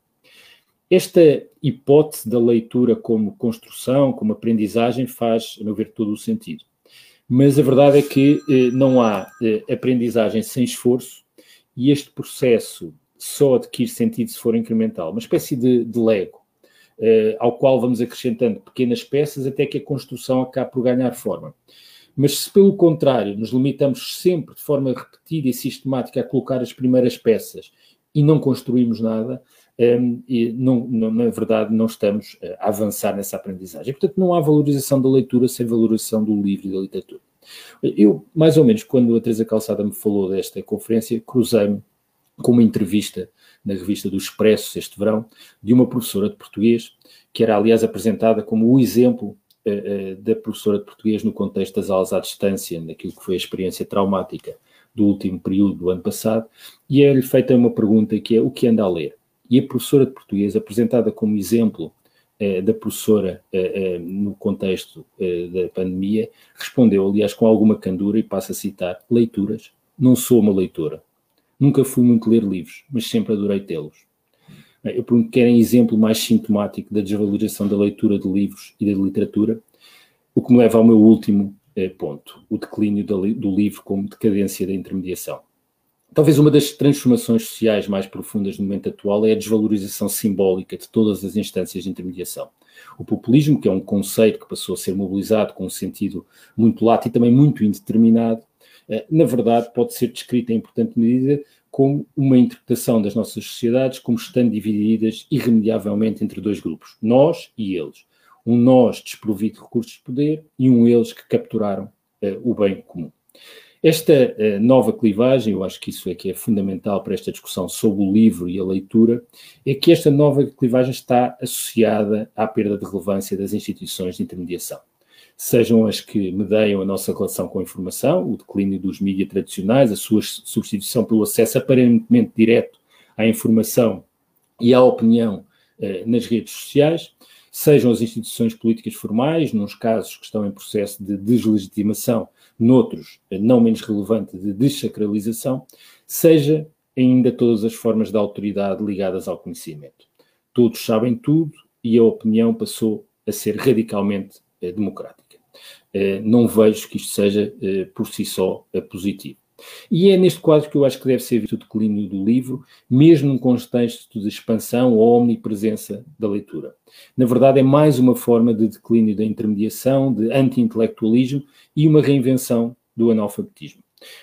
Esta hipótese da leitura como construção, como aprendizagem, faz, a meu ver, todo o sentido. Mas a verdade é que eh, não há eh, aprendizagem sem esforço e este processo só adquire sentido se for incremental, uma espécie de, de Lego, eh, ao qual vamos acrescentando pequenas peças até que a construção acabe por ganhar forma. Mas se, pelo contrário, nos limitamos sempre de forma repetida e sistemática a colocar as primeiras peças e não construímos nada, um, e não, não, na verdade não estamos a avançar nessa aprendizagem. Portanto, não há valorização da leitura sem valorização do livro e da literatura. Eu, mais ou menos, quando a Teresa Calçada me falou desta conferência, cruzei-me com uma entrevista na revista do Expresso este verão, de uma professora de português, que era, aliás, apresentada como o exemplo uh, uh, da professora de português no contexto das aulas à distância, naquilo que foi a experiência traumática do último período do ano passado, e é-lhe feita uma pergunta que é o que anda a ler? E a professora de português, apresentada como exemplo eh, da professora eh, eh, no contexto da pandemia, respondeu, aliás, com alguma candura, e passo a citar: leituras. Não sou uma leitora. Nunca fui muito ler livros, mas sempre adorei tê-los. Eu pergunto querem exemplo mais sintomático da desvalorização da leitura de livros e da literatura, o que me leva ao meu último ponto, o declínio do livro como decadência da intermediação. Talvez uma das transformações sociais mais profundas no momento atual é a desvalorização simbólica de todas as instâncias de intermediação. O populismo, que é um conceito que passou a ser mobilizado com um sentido muito lato e também muito indeterminado, eh, na verdade pode ser descrito em importante medida como uma interpretação das nossas sociedades como estando divididas irremediavelmente entre dois grupos, nós e eles. Um nós desprovido de recursos de poder e um eles que capturaram uh, o bem comum. Esta uh, nova clivagem, eu acho que isso é que é fundamental para esta discussão sobre o livro e a leitura, é que esta nova clivagem está associada à perda de relevância das instituições de intermediação. Sejam as que medeiam a nossa relação com a informação, o declínio dos mídias tradicionais, a sua substituição pelo acesso aparentemente direto à informação e à opinião uh, nas redes sociais, sejam as instituições políticas formais, nos casos que estão em processo de deslegitimação noutros, não menos relevante, de desacralização, seja ainda todas as formas de autoridade ligadas ao conhecimento. Todos sabem tudo e a opinião passou a ser radicalmente eh, democrática. Eh, não vejo que isto seja, eh, por si só, positivo. E é neste quadro que eu acho que deve ser visto o declínio do livro, mesmo num contexto de expansão ou omnipresença da leitura. Na verdade, é mais uma forma de declínio da intermediação, de anti-intelectualismo e uma reinvenção do analfabetismo.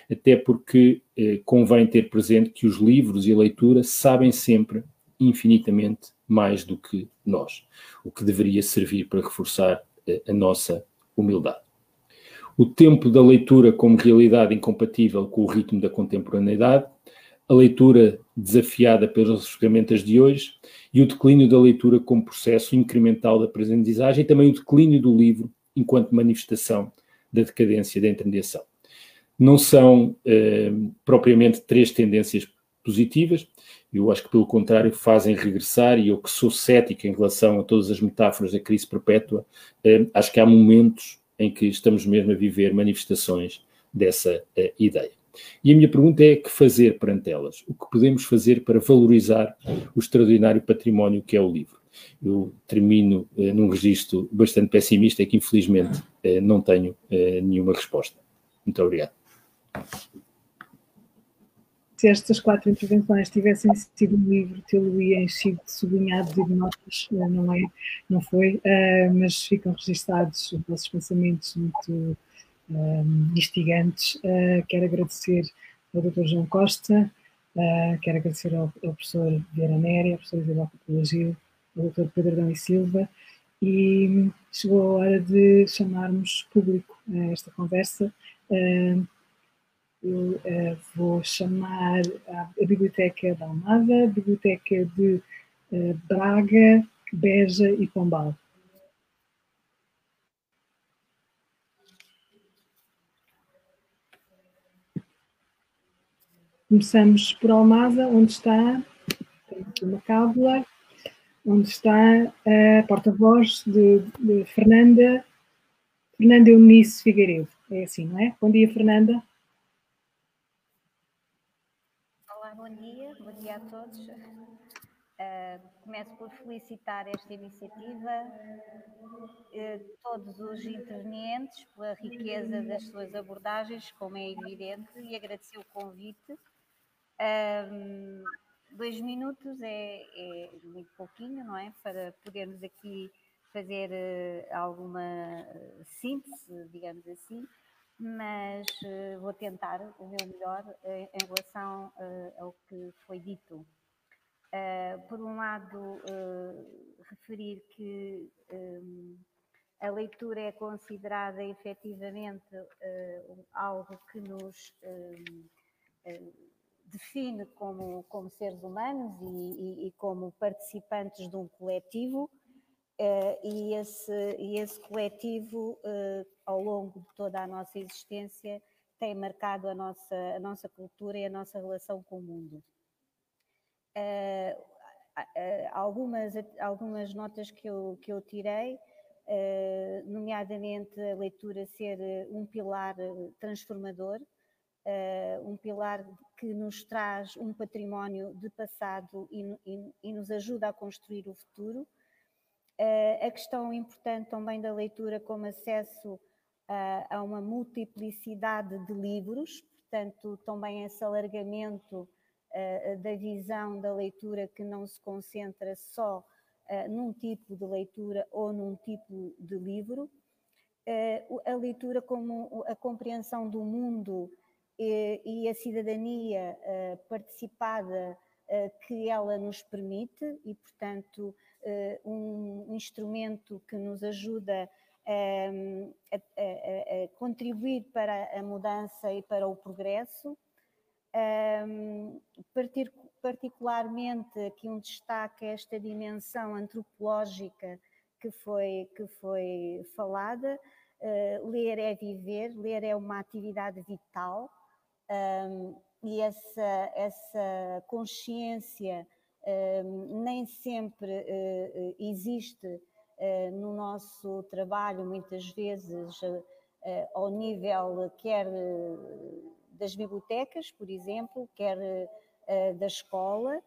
Até porque eh, convém ter presente que os livros e a leitura sabem sempre infinitamente mais do que nós, o que deveria servir para reforçar eh, a nossa humildade o tempo da leitura como realidade incompatível com o ritmo da contemporaneidade, a leitura desafiada pelas ferramentas de hoje e o declínio da leitura como processo incremental da aprendizagem e também o declínio do livro enquanto manifestação da decadência da intermediação. Não são eh, propriamente três tendências positivas, eu acho que pelo contrário fazem regressar e eu que sou cético em relação a todas as metáforas da crise perpétua, eh, acho que há momentos em que estamos mesmo a viver manifestações dessa uh, ideia. E a minha pergunta é: que fazer perante elas? O que podemos fazer para valorizar o extraordinário património que é o livro? Eu termino uh, num registro bastante pessimista, que infelizmente uh, não tenho nenhuma resposta. Muito obrigado. Se estas quatro intervenções tivessem sido um livro, tê-lo-ia enchido e de notas, não é, não foi, mas ficam registados os vossos pensamentos muito instigantes. Quero agradecer ao Dr. João Costa, quero agradecer ao, ao professor Vieira Néria, ao professor Isabel Capelagil, ao Dr. Pedro Dão e Silva, e chegou a hora de chamarmos público a esta conversa. Eu uh, vou chamar a, a, Biblioteca da Almada, a Biblioteca de uh, Braga, Beja e Pombal. Começamos por Almada, onde está uma cábula onde está a porta-voz de, de, Fernanda, Fernanda Eunice Figueiredo. É assim, não é? Bom dia, Fernanda. Olá, bom dia, a todos. Uh, começo por felicitar esta iniciativa, uh, todos os intervenientes pela riqueza das suas abordagens, como é evidente, e agradecer o convite. Uh, dois minutos é, é, muito pouquinho, não é? Para podermos aqui fazer uh, alguma síntese, digamos assim, mas uh, vou tentar o meu melhor uh, em relação ao que foi dito. por um lado, referir que um, a leitura é considerada efetivamente algo que nos define como, como seres humanos e, e, e como participantes de um coletivo, uh, e, esse, e esse coletivo, uh, ao longo de toda a nossa existência, tem marcado a nossa, a nossa cultura e a nossa relação com o mundo. Uh, algumas, algumas notas que eu, que eu tirei, nomeadamente a leitura ser um pilar transformador, um pilar que nos traz um património de passado e, e, e nos ajuda a construir o futuro. Uh, a questão importante também da leitura como acesso uh, a uma multiplicidade de livros, portanto, também esse alargamento da visão da leitura que não se concentra só num tipo de leitura ou num tipo de livro. a leitura como a compreensão do mundo e, a cidadania participada que ela nos permite e, portanto, um instrumento que nos ajuda ehm, a, a, a, contribuir para a mudança e para o progresso. Um, ehm, particularmente aqui um destaque a esta dimensão antropológica que foi, que foi falada. Uh, ler é viver, ler é uma atividade vital, um, e essa, essa consciência nem sempre uh, existe uh, no nosso trabalho, muitas vezes ao nível quer das bibliotecas, por exemplo, quer da escola,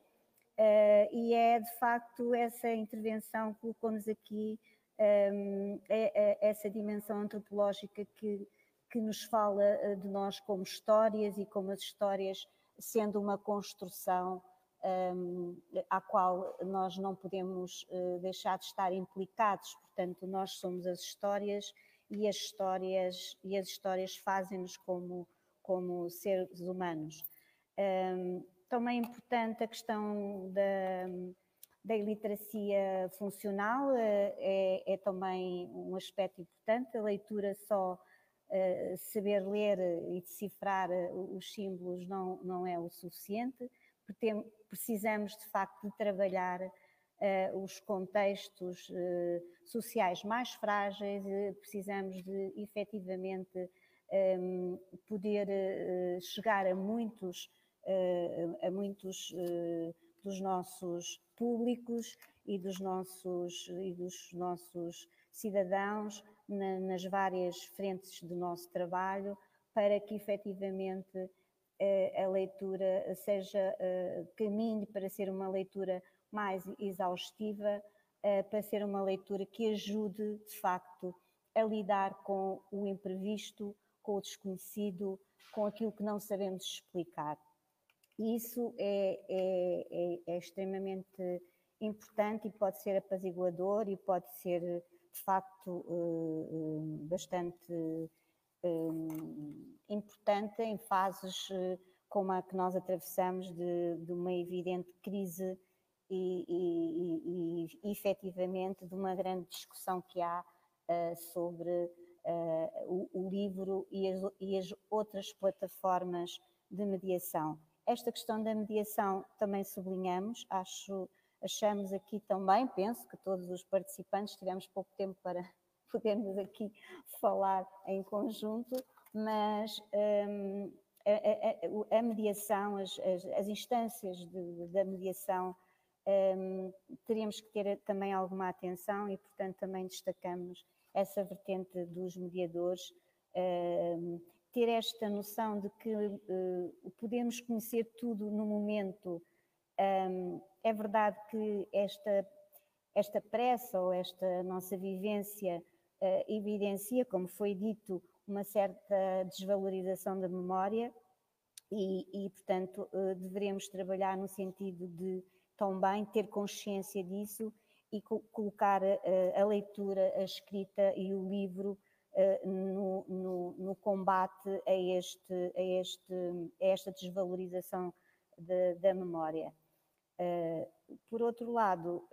e é de facto essa intervenção que colocou-nos aqui, é, é essa dimensão antropológica que que nos fala eh, de nós como histórias e como as histórias sendo uma construção um, à qual nós não podemos uh, deixar de estar implicados. Portanto, nós somos as histórias e as histórias e as histórias fazem-nos como como seres humanos. Um, também é importante a questão da, da iliteracia funcional, eh, é, é também um aspecto importante. A leitura só Uh, saber ler e decifrar os símbolos não, não é o suficiente, precisamos de facto de trabalhar uh, os contextos sociais mais frágeis, precisamos de efetivamente um, poder chegar a muitos, a muitos dos nossos públicos e dos nossos, e dos nossos cidadãos na, nas várias frentes do nosso trabalho para que efetivamente a leitura seja eh, caminho para ser uma leitura mais exaustiva, eh, para ser uma leitura que ajude de facto a lidar com o imprevisto, com o desconhecido, com aquilo que não sabemos explicar. Isso é, é, é, é extremamente importante e pode ser apaziguador e pode ser, de facto, bastante importante em fases como a que nós atravessamos de, de uma evidente crise e, e, e, e, efetivamente de uma grande discussão que há uh, sobre uh, o, o, livro as, e as, outras plataformas de mediação. Esta questão da mediação também sublinhamos, acho, achamos aqui também, penso que todos os participantes tivemos pouco tempo para podermos aqui falar em conjunto, mas um, a, a, a, mediação, as, as, as instâncias de, da mediação, um, teríamos que ter também alguma atenção e, portanto, também destacamos essa vertente dos mediadores, um, ter esta noção de que uh, podemos conhecer tudo no momento. Um, é verdade que esta, esta pressa ou esta nossa vivência evidencia, como foi dito, uma certa desvalorização da memória e, e portanto, uh, deveremos trabalhar no sentido de também ter consciência disso e co colocar uh, a leitura, a escrita e o livro uh, no, no, no, combate a, este, a, este, a esta desvalorização de, da memória. por outro lado,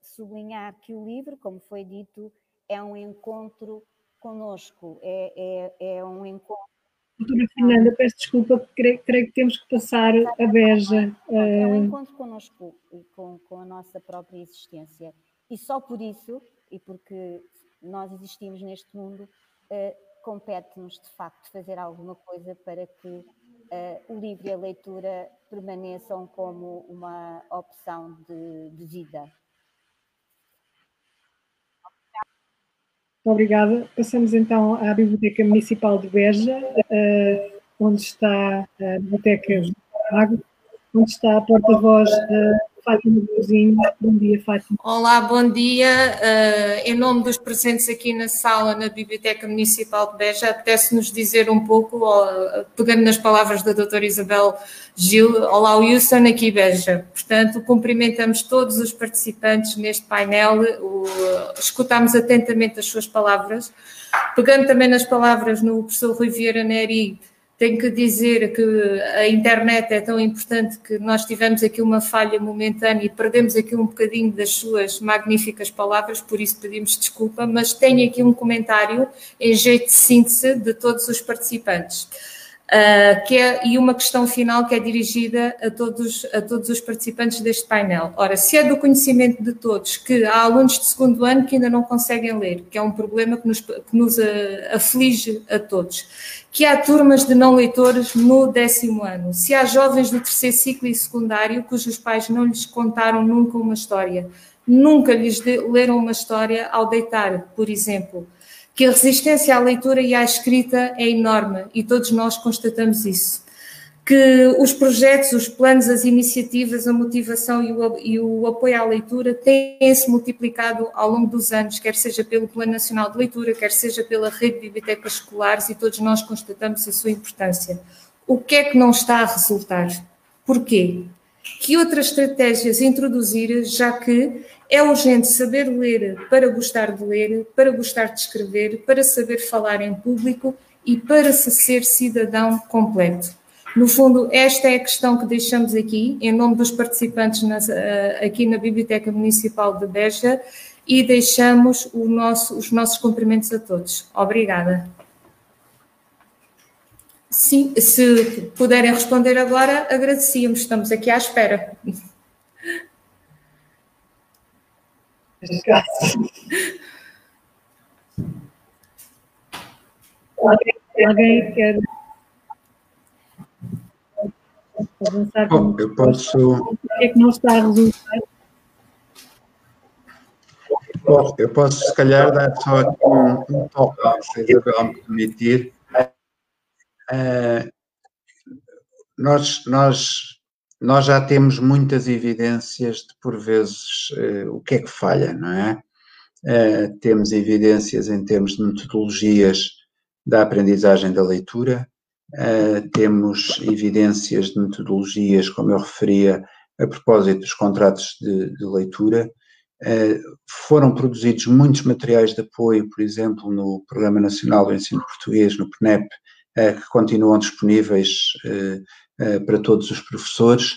sublinhar que o livro, como foi dito, é um encontro conosco, é, é, é um encontro. Doutora Fernanda, peço desculpa, creio, creio que temos que passar a beja. É um encontro connosco e com, com a nossa própria existência. E só por isso, e porque nós existimos neste mundo, uh, compete-nos de facto fazer alguma coisa para que uh, o livro e a leitura permaneçam como uma opção de, de vida. Obrigada. Passamos então à Biblioteca Municipal de Beja, uh, onde está a Biblioteca Água, onde está a porta-voz da Fátima Bozinho. Bom dia, Fátima. Olá, bom dia. Uh, em nome dos presentes aqui na sala, na Biblioteca Municipal de Beja, apetece-nos dizer um pouco, uh, pegando nas palavras da doutora Isabel Gil, olá Wilson, aqui Beja. Portanto, cumprimentamos todos os participantes neste painel, o, escutamos atentamente as suas palavras, pegando também nas palavras no professor Rui Vieira Neri, tenho que dizer que a internet é tão importante que nós tivemos aqui uma falha momentânea e perdemos aqui um bocadinho das suas magníficas palavras, por isso pedimos desculpa, mas tenho aqui um comentário em jeito de síntese de todos os participantes. Uh, que é, e uma questão final que é dirigida a todos, a todos os participantes deste painel. Ora, se é do conhecimento de todos que há alunos de segundo ano que ainda não conseguem ler, que é um problema que nos, que nos uh, aflige a todos, que há turmas de não leitores no décimo ano, se há jovens do terceiro ciclo e secundário cujos pais não lhes contaram nunca uma história, nunca lhes de, leram uma história ao deitar, por exemplo, que a resistência à leitura e à escrita é enorme e todos nós constatamos isso. Que os projetos, os planos, as iniciativas, a motivação e o, e o apoio à leitura têm-se multiplicado ao longo dos anos, quer seja pelo Plano Nacional de Leitura, quer seja pela rede de bibliotecas escolares, e todos nós constatamos a sua importância. O que é que não está a resultar? Porquê? Que outras estratégias introduzir, já que é urgente saber ler para gostar de ler, para gostar de escrever, para saber falar em público e para se ser cidadão completo. No fundo, esta é a questão que deixamos aqui, em nome dos participantes nas, eh, aqui na Biblioteca Municipal de Beja, e deixamos nosso, os nossos cumprimentos a todos. Obrigada. Sim, se puderem responder agora, agradecíamos, estamos aqui à espera. Alguém quer avançar? Bom, eu posso. O que é que não está a resultar? Bom, eu posso, se calhar, dar só aqui um, um toque, se a Isabel me permitir. Uh, nós, nós nós já temos muitas evidências de, por vezes, uh, o que é que falha, não é? Uh, temos evidências em termos de metodologias da aprendizagem da leitura, temos evidências de metodologias, como eu referia, a propósito dos contratos de, de leitura. Uh, foram produzidos muitos materiais de apoio, por exemplo, no Programa Nacional do Ensino Português, no PNEP, que continuam disponíveis para todos os professores.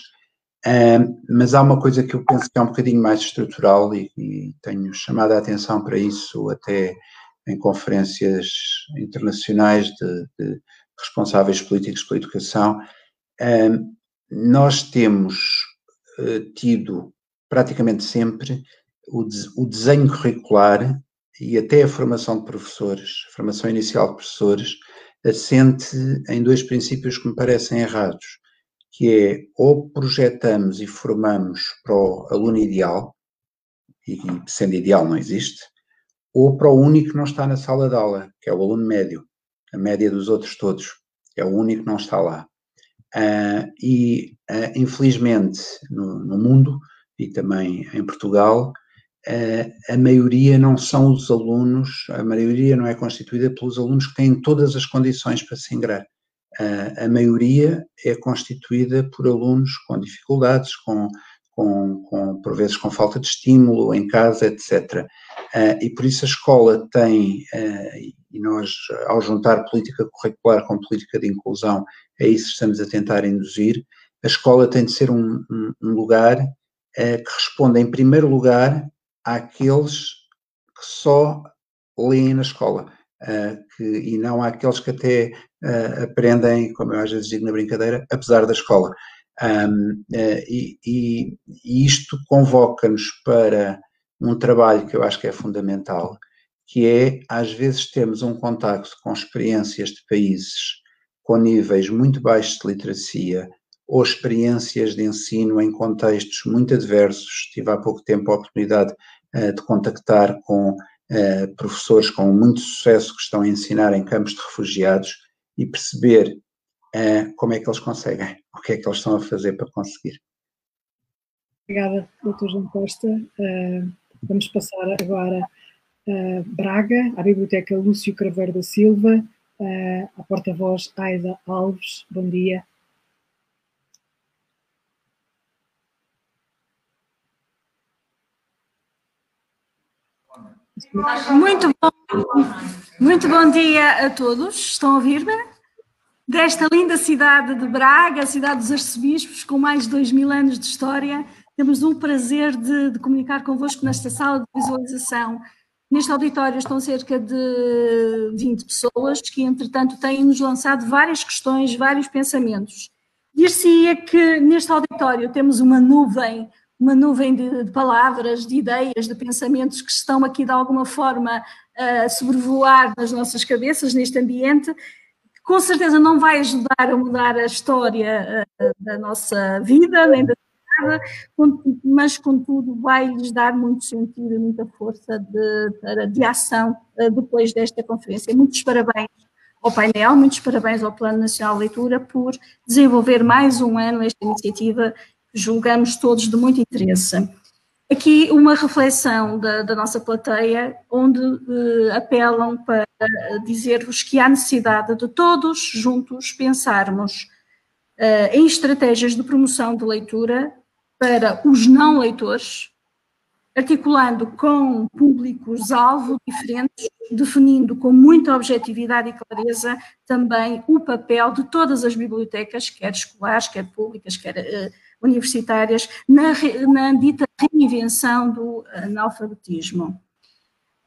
mas há uma coisa que eu penso que é um bocadinho mais estrutural e, e tenho chamado a atenção para isso até em conferências internacionais de, de responsáveis políticos pela educação, nós temos eh, tido praticamente sempre o, o desenho curricular e até a formação de professores, formação inicial de professores, assente em dois princípios que me parecem errados, que é ou projetamos e formamos para o aluno ideal, e sendo ideal não existe, ou para o único que não está na sala de aula, que é o aluno médio, a média dos outros todos, é o único que não está lá. Uh, e, uh, infelizmente, no, no, mundo e também em Portugal, a maioria não são os alunos, a maioria não é constituída pelos alunos que têm todas as condições para se ingrar. a maioria é constituída por alunos com dificuldades, com com, com, por vezes com falta de estímulo em casa, etc. Uh, e por isso a escola tem, e nós, ao juntar política curricular com política de inclusão, é isso que estamos a tentar induzir, a escola tem de ser um, um, lugar que responda, em primeiro lugar, àqueles que só leem na escola. Que, e não àqueles que até aprendem, como eu às vezes digo na brincadeira, apesar da escola. Um, uh, e, e, e, isto convoca-nos para um trabalho que eu acho que é fundamental, que é, às vezes, termos um contacto com experiências de países com níveis muito baixos de literacia ou experiências de ensino em contextos muito adversos. Tive há pouco tempo a oportunidade uh, de contactar com uh, professores com muito sucesso que estão a ensinar em campos de refugiados e perceber uh, como é que eles conseguem, o que é que eles estão a fazer para conseguir. Obrigada, Dr. João Costa. Vamos passar agora a Braga, à Biblioteca Lúcio Craveiro da Silva, à porta-voz Aida Alves. Bom dia. Muito bom, muito bom dia a todos. Estão a ouvir-me? desta linda cidade de Braga, cidade dos arcebispos, com mais de dois mil anos de história. Temos o prazer de, de comunicar convosco nesta sala de visualização. Neste auditório estão cerca de 20 pessoas que, entretanto, têm-nos lançado várias questões, vários pensamentos. Dir-se-ia que neste auditório temos uma nuvem, uma nuvem de, de, palavras, de ideias, de pensamentos que estão aqui de alguma forma a sobrevoar nas nossas cabeças neste ambiente com certeza não vai ajudar a mudar a história uh, da nossa vida, nem da cidade, mas, contudo, vai-lhes dar muito sentido e muita força de, de ação uh, depois desta conferência. Muitos parabéns ao painel, muitos parabéns ao Plano Nacional de Leitura por desenvolver mais um ano esta iniciativa julgamos todos de muito interesse. Aqui uma reflexão da, da nossa plateia, onde uh, apelam para dizer-vos que há necessidade de todos juntos pensarmos uh, em estratégias de promoção de leitura para os não leitores, articulando com públicos-alvo diferentes, definindo com muita objetividade e clareza também o papel de todas as bibliotecas, quer escolares, quer públicas, quer uh, universitárias na, na dita reinvenção do analfabetismo.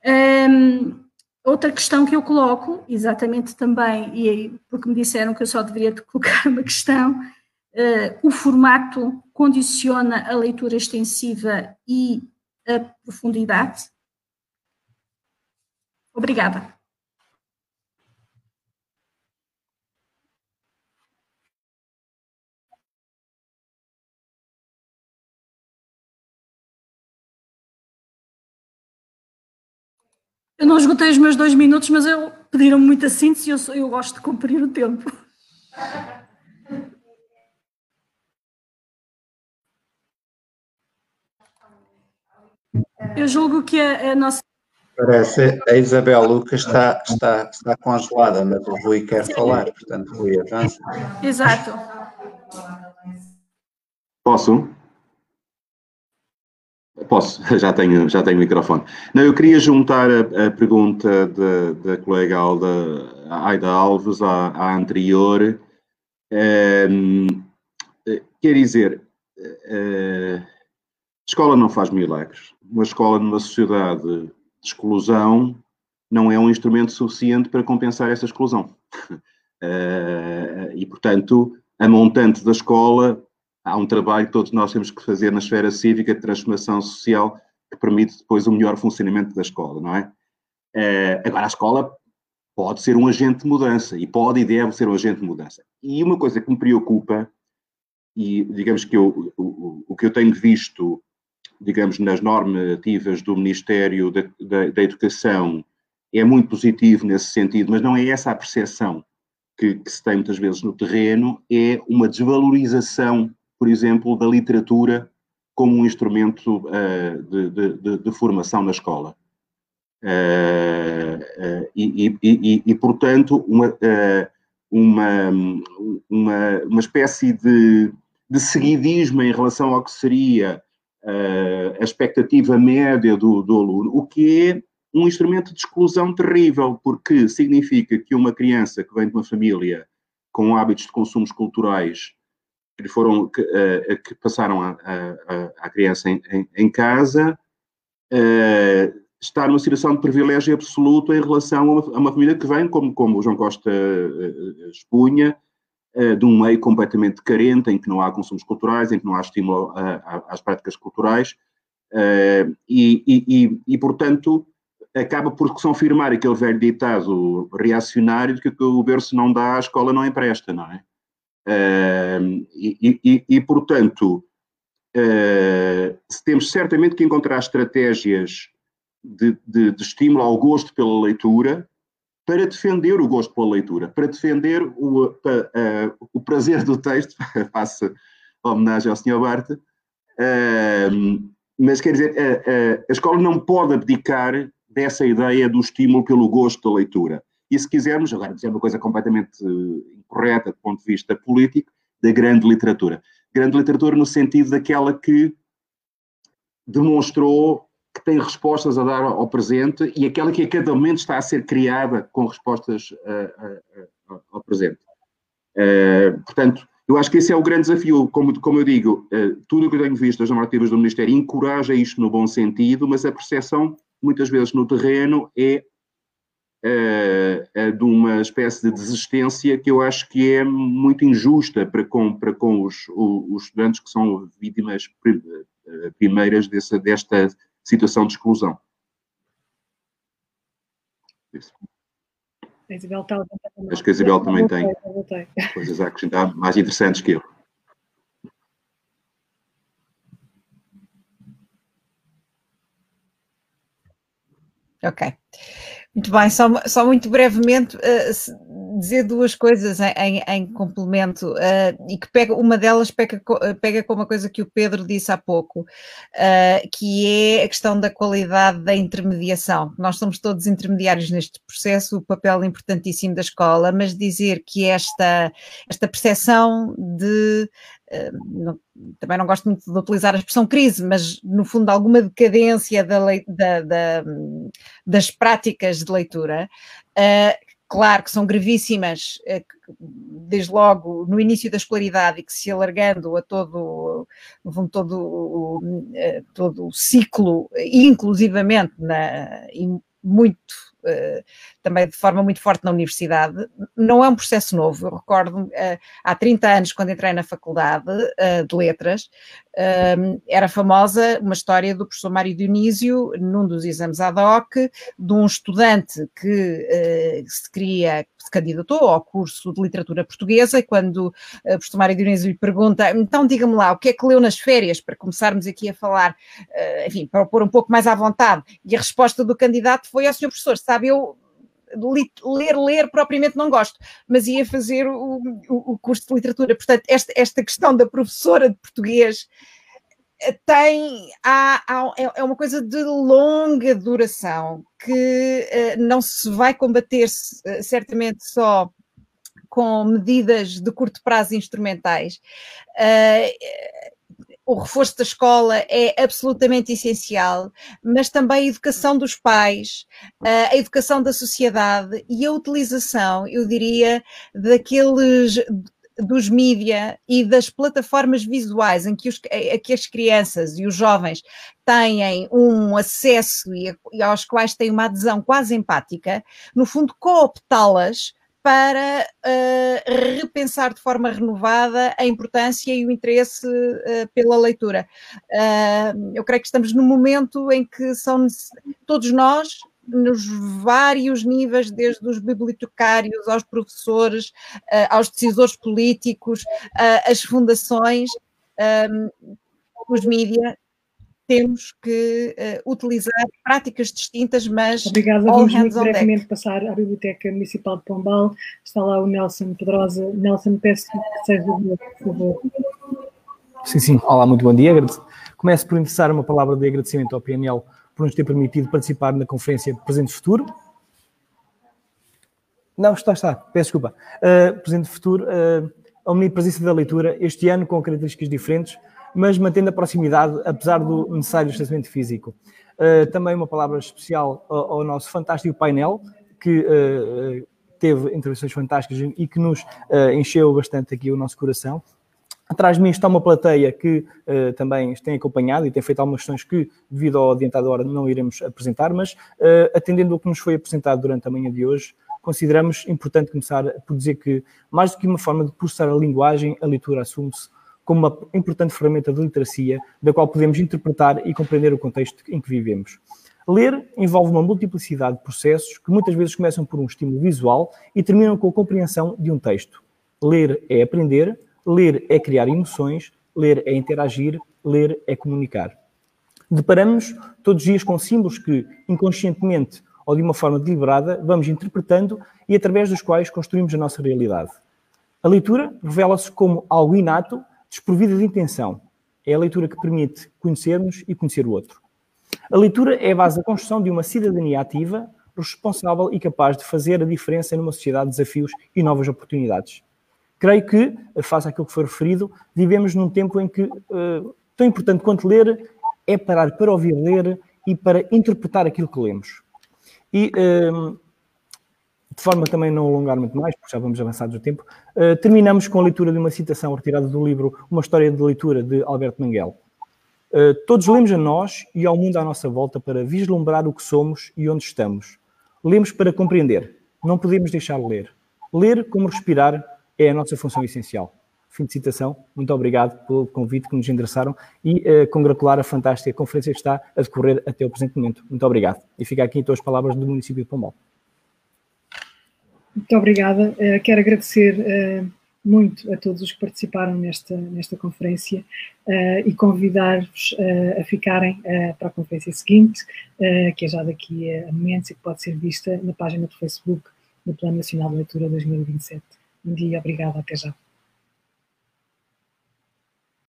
Um, outra questão que eu coloco, exatamente também, e aí, porque me disseram que eu só deveria colocar uma questão, uh, o formato condiciona a leitura extensiva e a profundidade? Obrigada. Eu não esgotei os meus dois minutos, mas eu pediram muita síntese e eu, eu gosto de cumprir o tempo. Eu julgo que a, a nossa Parece a Isabel Lucas está, está, está congelada, mas o Rui quer falar, portanto, Rui, avança. Exato. Posso? Posso, já tenho, já tenho o microfone. Não, eu queria juntar a, a pergunta da, colega Alda, Aida Alves à, à anterior. Um, quer dizer, uh, escola não faz milagres. Uma escola numa sociedade de exclusão não é um instrumento suficiente para compensar essa exclusão. Uh, e, portanto, a montante da escola há um trabalho que todos nós temos que fazer na esfera cívica de transformação social que permite depois o melhor funcionamento da escola, não é? é? agora, a escola pode ser um agente de mudança e pode e deve ser um agente de mudança. E uma coisa que me preocupa, e digamos que eu, o, o que eu tenho visto, digamos, nas normativas do Ministério da, da, da Educação é muito positivo nesse sentido, mas não é essa a percepção que, que se tem muitas vezes no terreno, é uma desvalorização por exemplo, da literatura como um instrumento uh, de, de, de, formação na escola. Uh, uh, e, e, e, e, portanto, uma, uma, uma, uma espécie de, de seguidismo em relação ao que seria a expectativa média do, do aluno, o que é um instrumento de exclusão terrível, porque significa que uma criança que vem de uma família com hábitos de consumos culturais que foram que, uh, que passaram a criança em, em, em casa uh, está numa situação de privilégio absoluto em relação a uma, a uma família que vem, como, como o João Costa uh, expunha, de um meio completamente carente, em que não há consumos culturais, em que não há estímulo às práticas culturais, e, e, e, portanto, acaba por confirmar aquele velho ditado reacionário de que o berço não dá, a escola não empresta, não é? Uh, e, e, e, portanto, uh, temos certamente que encontrar estratégias de, de, de, estímulo ao gosto pela leitura para defender o gosto pela leitura, para defender o, uh, o prazer do texto, faça homenagem ao Sr. Bart, mas quer dizer, a escola não pode abdicar dessa ideia do estímulo pelo gosto da leitura. E se quisermos, agora dizer uma coisa completamente correta do ponto de vista político, da grande literatura. Grande literatura no sentido daquela que demonstrou que tem respostas a dar ao presente e aquela que a cada momento está a ser criada com respostas uh, uh, ao presente. Uh, portanto, eu acho que esse é o grande desafio. Como, como eu digo, tudo o que eu tenho visto das normativas do Ministério encoraja isto no bom sentido, mas a percepção, muitas vezes no terreno, é uh, de uma espécie de desistência que eu acho que é muito injusta para com, para com os, os estudantes que são vítimas eh, primeiras dessa, desta situação de exclusão. A Isabel está Acho que a Isabel também tem coisas a acrescentar mais interessantes que eu. Ok. Muito bem, só, só muito brevemente uh, dizer duas coisas em, em, em complemento uh, e que pega, uma delas pega, pega com uma coisa que o Pedro disse há pouco, uh, que é a questão da qualidade da intermediação. Nós somos todos intermediários neste processo, o papel importantíssimo da escola, mas dizer que esta, esta percepção de não, também não gosto muito de utilizar a expressão crise, mas no fundo alguma decadência da, da, da, das práticas de leitura, uh, claro que são gravíssimas, uh, desde logo no início da escolaridade e que se alargando a todo, fundo, todo, uh, todo o ciclo, inclusivamente na, muito eh, também de forma muito forte na universidade. Não é um processo novo. Eu recordo eh, há 30 anos, quando entrei na faculdade eh, de letras, era famosa uma história do professor Mário Dionísio, num dos exames ad hoc, de um estudante que se queria, se candidatou ao curso de literatura portuguesa, e quando o professor Mário Dionísio lhe pergunta, então diga-me lá, o que é que leu nas férias, para começarmos aqui a falar, enfim, para pôr um pouco mais à vontade, e a resposta do candidato foi, ao senhor professor, sabe, eu ler, ler propriamente não gosto, mas ia fazer o, o, curso de literatura. Portanto, esta, esta questão da professora de português tem há, há, é, é uma coisa de longa duração que uh, não se vai combater uh, certamente só com medidas de curto prazo instrumentais. Uh, o reforço da escola é absolutamente essencial, mas também a educação dos pais, a educação da sociedade e a utilização, eu diria, daqueles dos mídia e das plataformas visuais em que, os, a, que as crianças e os jovens têm um acesso e, e aos quais têm uma adesão quase empática, no fundo cooptá-las para uh, repensar de forma renovada a importância e o interesse uh, pela leitura. Uh, eu creio que estamos num momento em que são todos nós nos vários níveis, desde os bibliotecários aos professores, aos decisores políticos, as fundações, um, os temos que uh, utilizar práticas distintas, mas. Obrigada. Vamos muito brevemente deck. passar à Biblioteca Municipal de Pombal. Está lá o Nelson Pedrosa. Nelson, peço que seja por favor. Sim, sim. Olá, muito bom dia. Começo por interessar uma palavra de agradecimento ao PNL por nos ter permitido participar na conferência Presente Futuro. Não, está, está, peço desculpa. Uh, Presente Futuro, uh, a omnipresença da leitura, este ano com características diferentes, mas mantendo a proximidade, apesar do necessário distanciamento físico. Uh, também uma palavra especial ao, ao nosso fantástico painel, que uh, teve intervenções fantásticas e que nos uh, encheu bastante aqui o nosso coração. Atrás de mim está uma plateia que uh, também tem acompanhado e tem feito algumas questões que, devido ao adiantado hora, não iremos apresentar, mas uh, atendendo ao que nos foi apresentado durante a manhã de hoje, consideramos importante começar por dizer que, mais do que uma forma de processar a linguagem, a leitura assume-se como uma importante ferramenta de literacia, da qual podemos interpretar e compreender o contexto em que vivemos. Ler envolve uma multiplicidade de processos que muitas vezes começam por um estímulo visual e terminam com a compreensão de um texto. Ler é aprender, Ler é criar emoções, ler é interagir, ler é comunicar. Deparamos todos os dias com símbolos que, inconscientemente ou de uma forma deliberada, vamos interpretando e através dos quais construímos a nossa realidade. A leitura revela-se como algo inato, desprovido de intenção. É a leitura que permite conhecermos e conhecer o outro. A leitura é a base da construção de uma cidadania ativa, responsável e capaz de fazer a diferença numa sociedade de desafios e novas oportunidades. Creio que, face àquilo que foi referido, vivemos num tempo em que uh, tão importante quanto ler é parar para ouvir ler e para interpretar aquilo que lemos. E, uh, de forma também não alongar muito mais, porque já vamos avançados no tempo, uh, terminamos com a leitura de uma citação retirada do livro Uma História de Leitura, de Alberto Manguel. todos lemos a nós e ao mundo à nossa volta para vislumbrar o que somos e onde estamos. Lemos para compreender, não podemos deixar de ler. Ler como respirar é a nossa função essencial. Fim de citação. Muito obrigado pelo convite que nos endereçaram e uh, congratular a fantástica conferência que está a decorrer até o presente momento. Muito obrigado. E fica aqui então as palavras do município de Pombal. Muito obrigada. Uh, quero agradecer uh, muito a todos os que participaram nesta, nesta conferência uh, e convidar-vos a ficarem para a conferência seguinte, que é já daqui a momentos e que pode ser vista na página do Facebook do Plano Nacional de Leitura 2027. Um dia, obrigada, até já.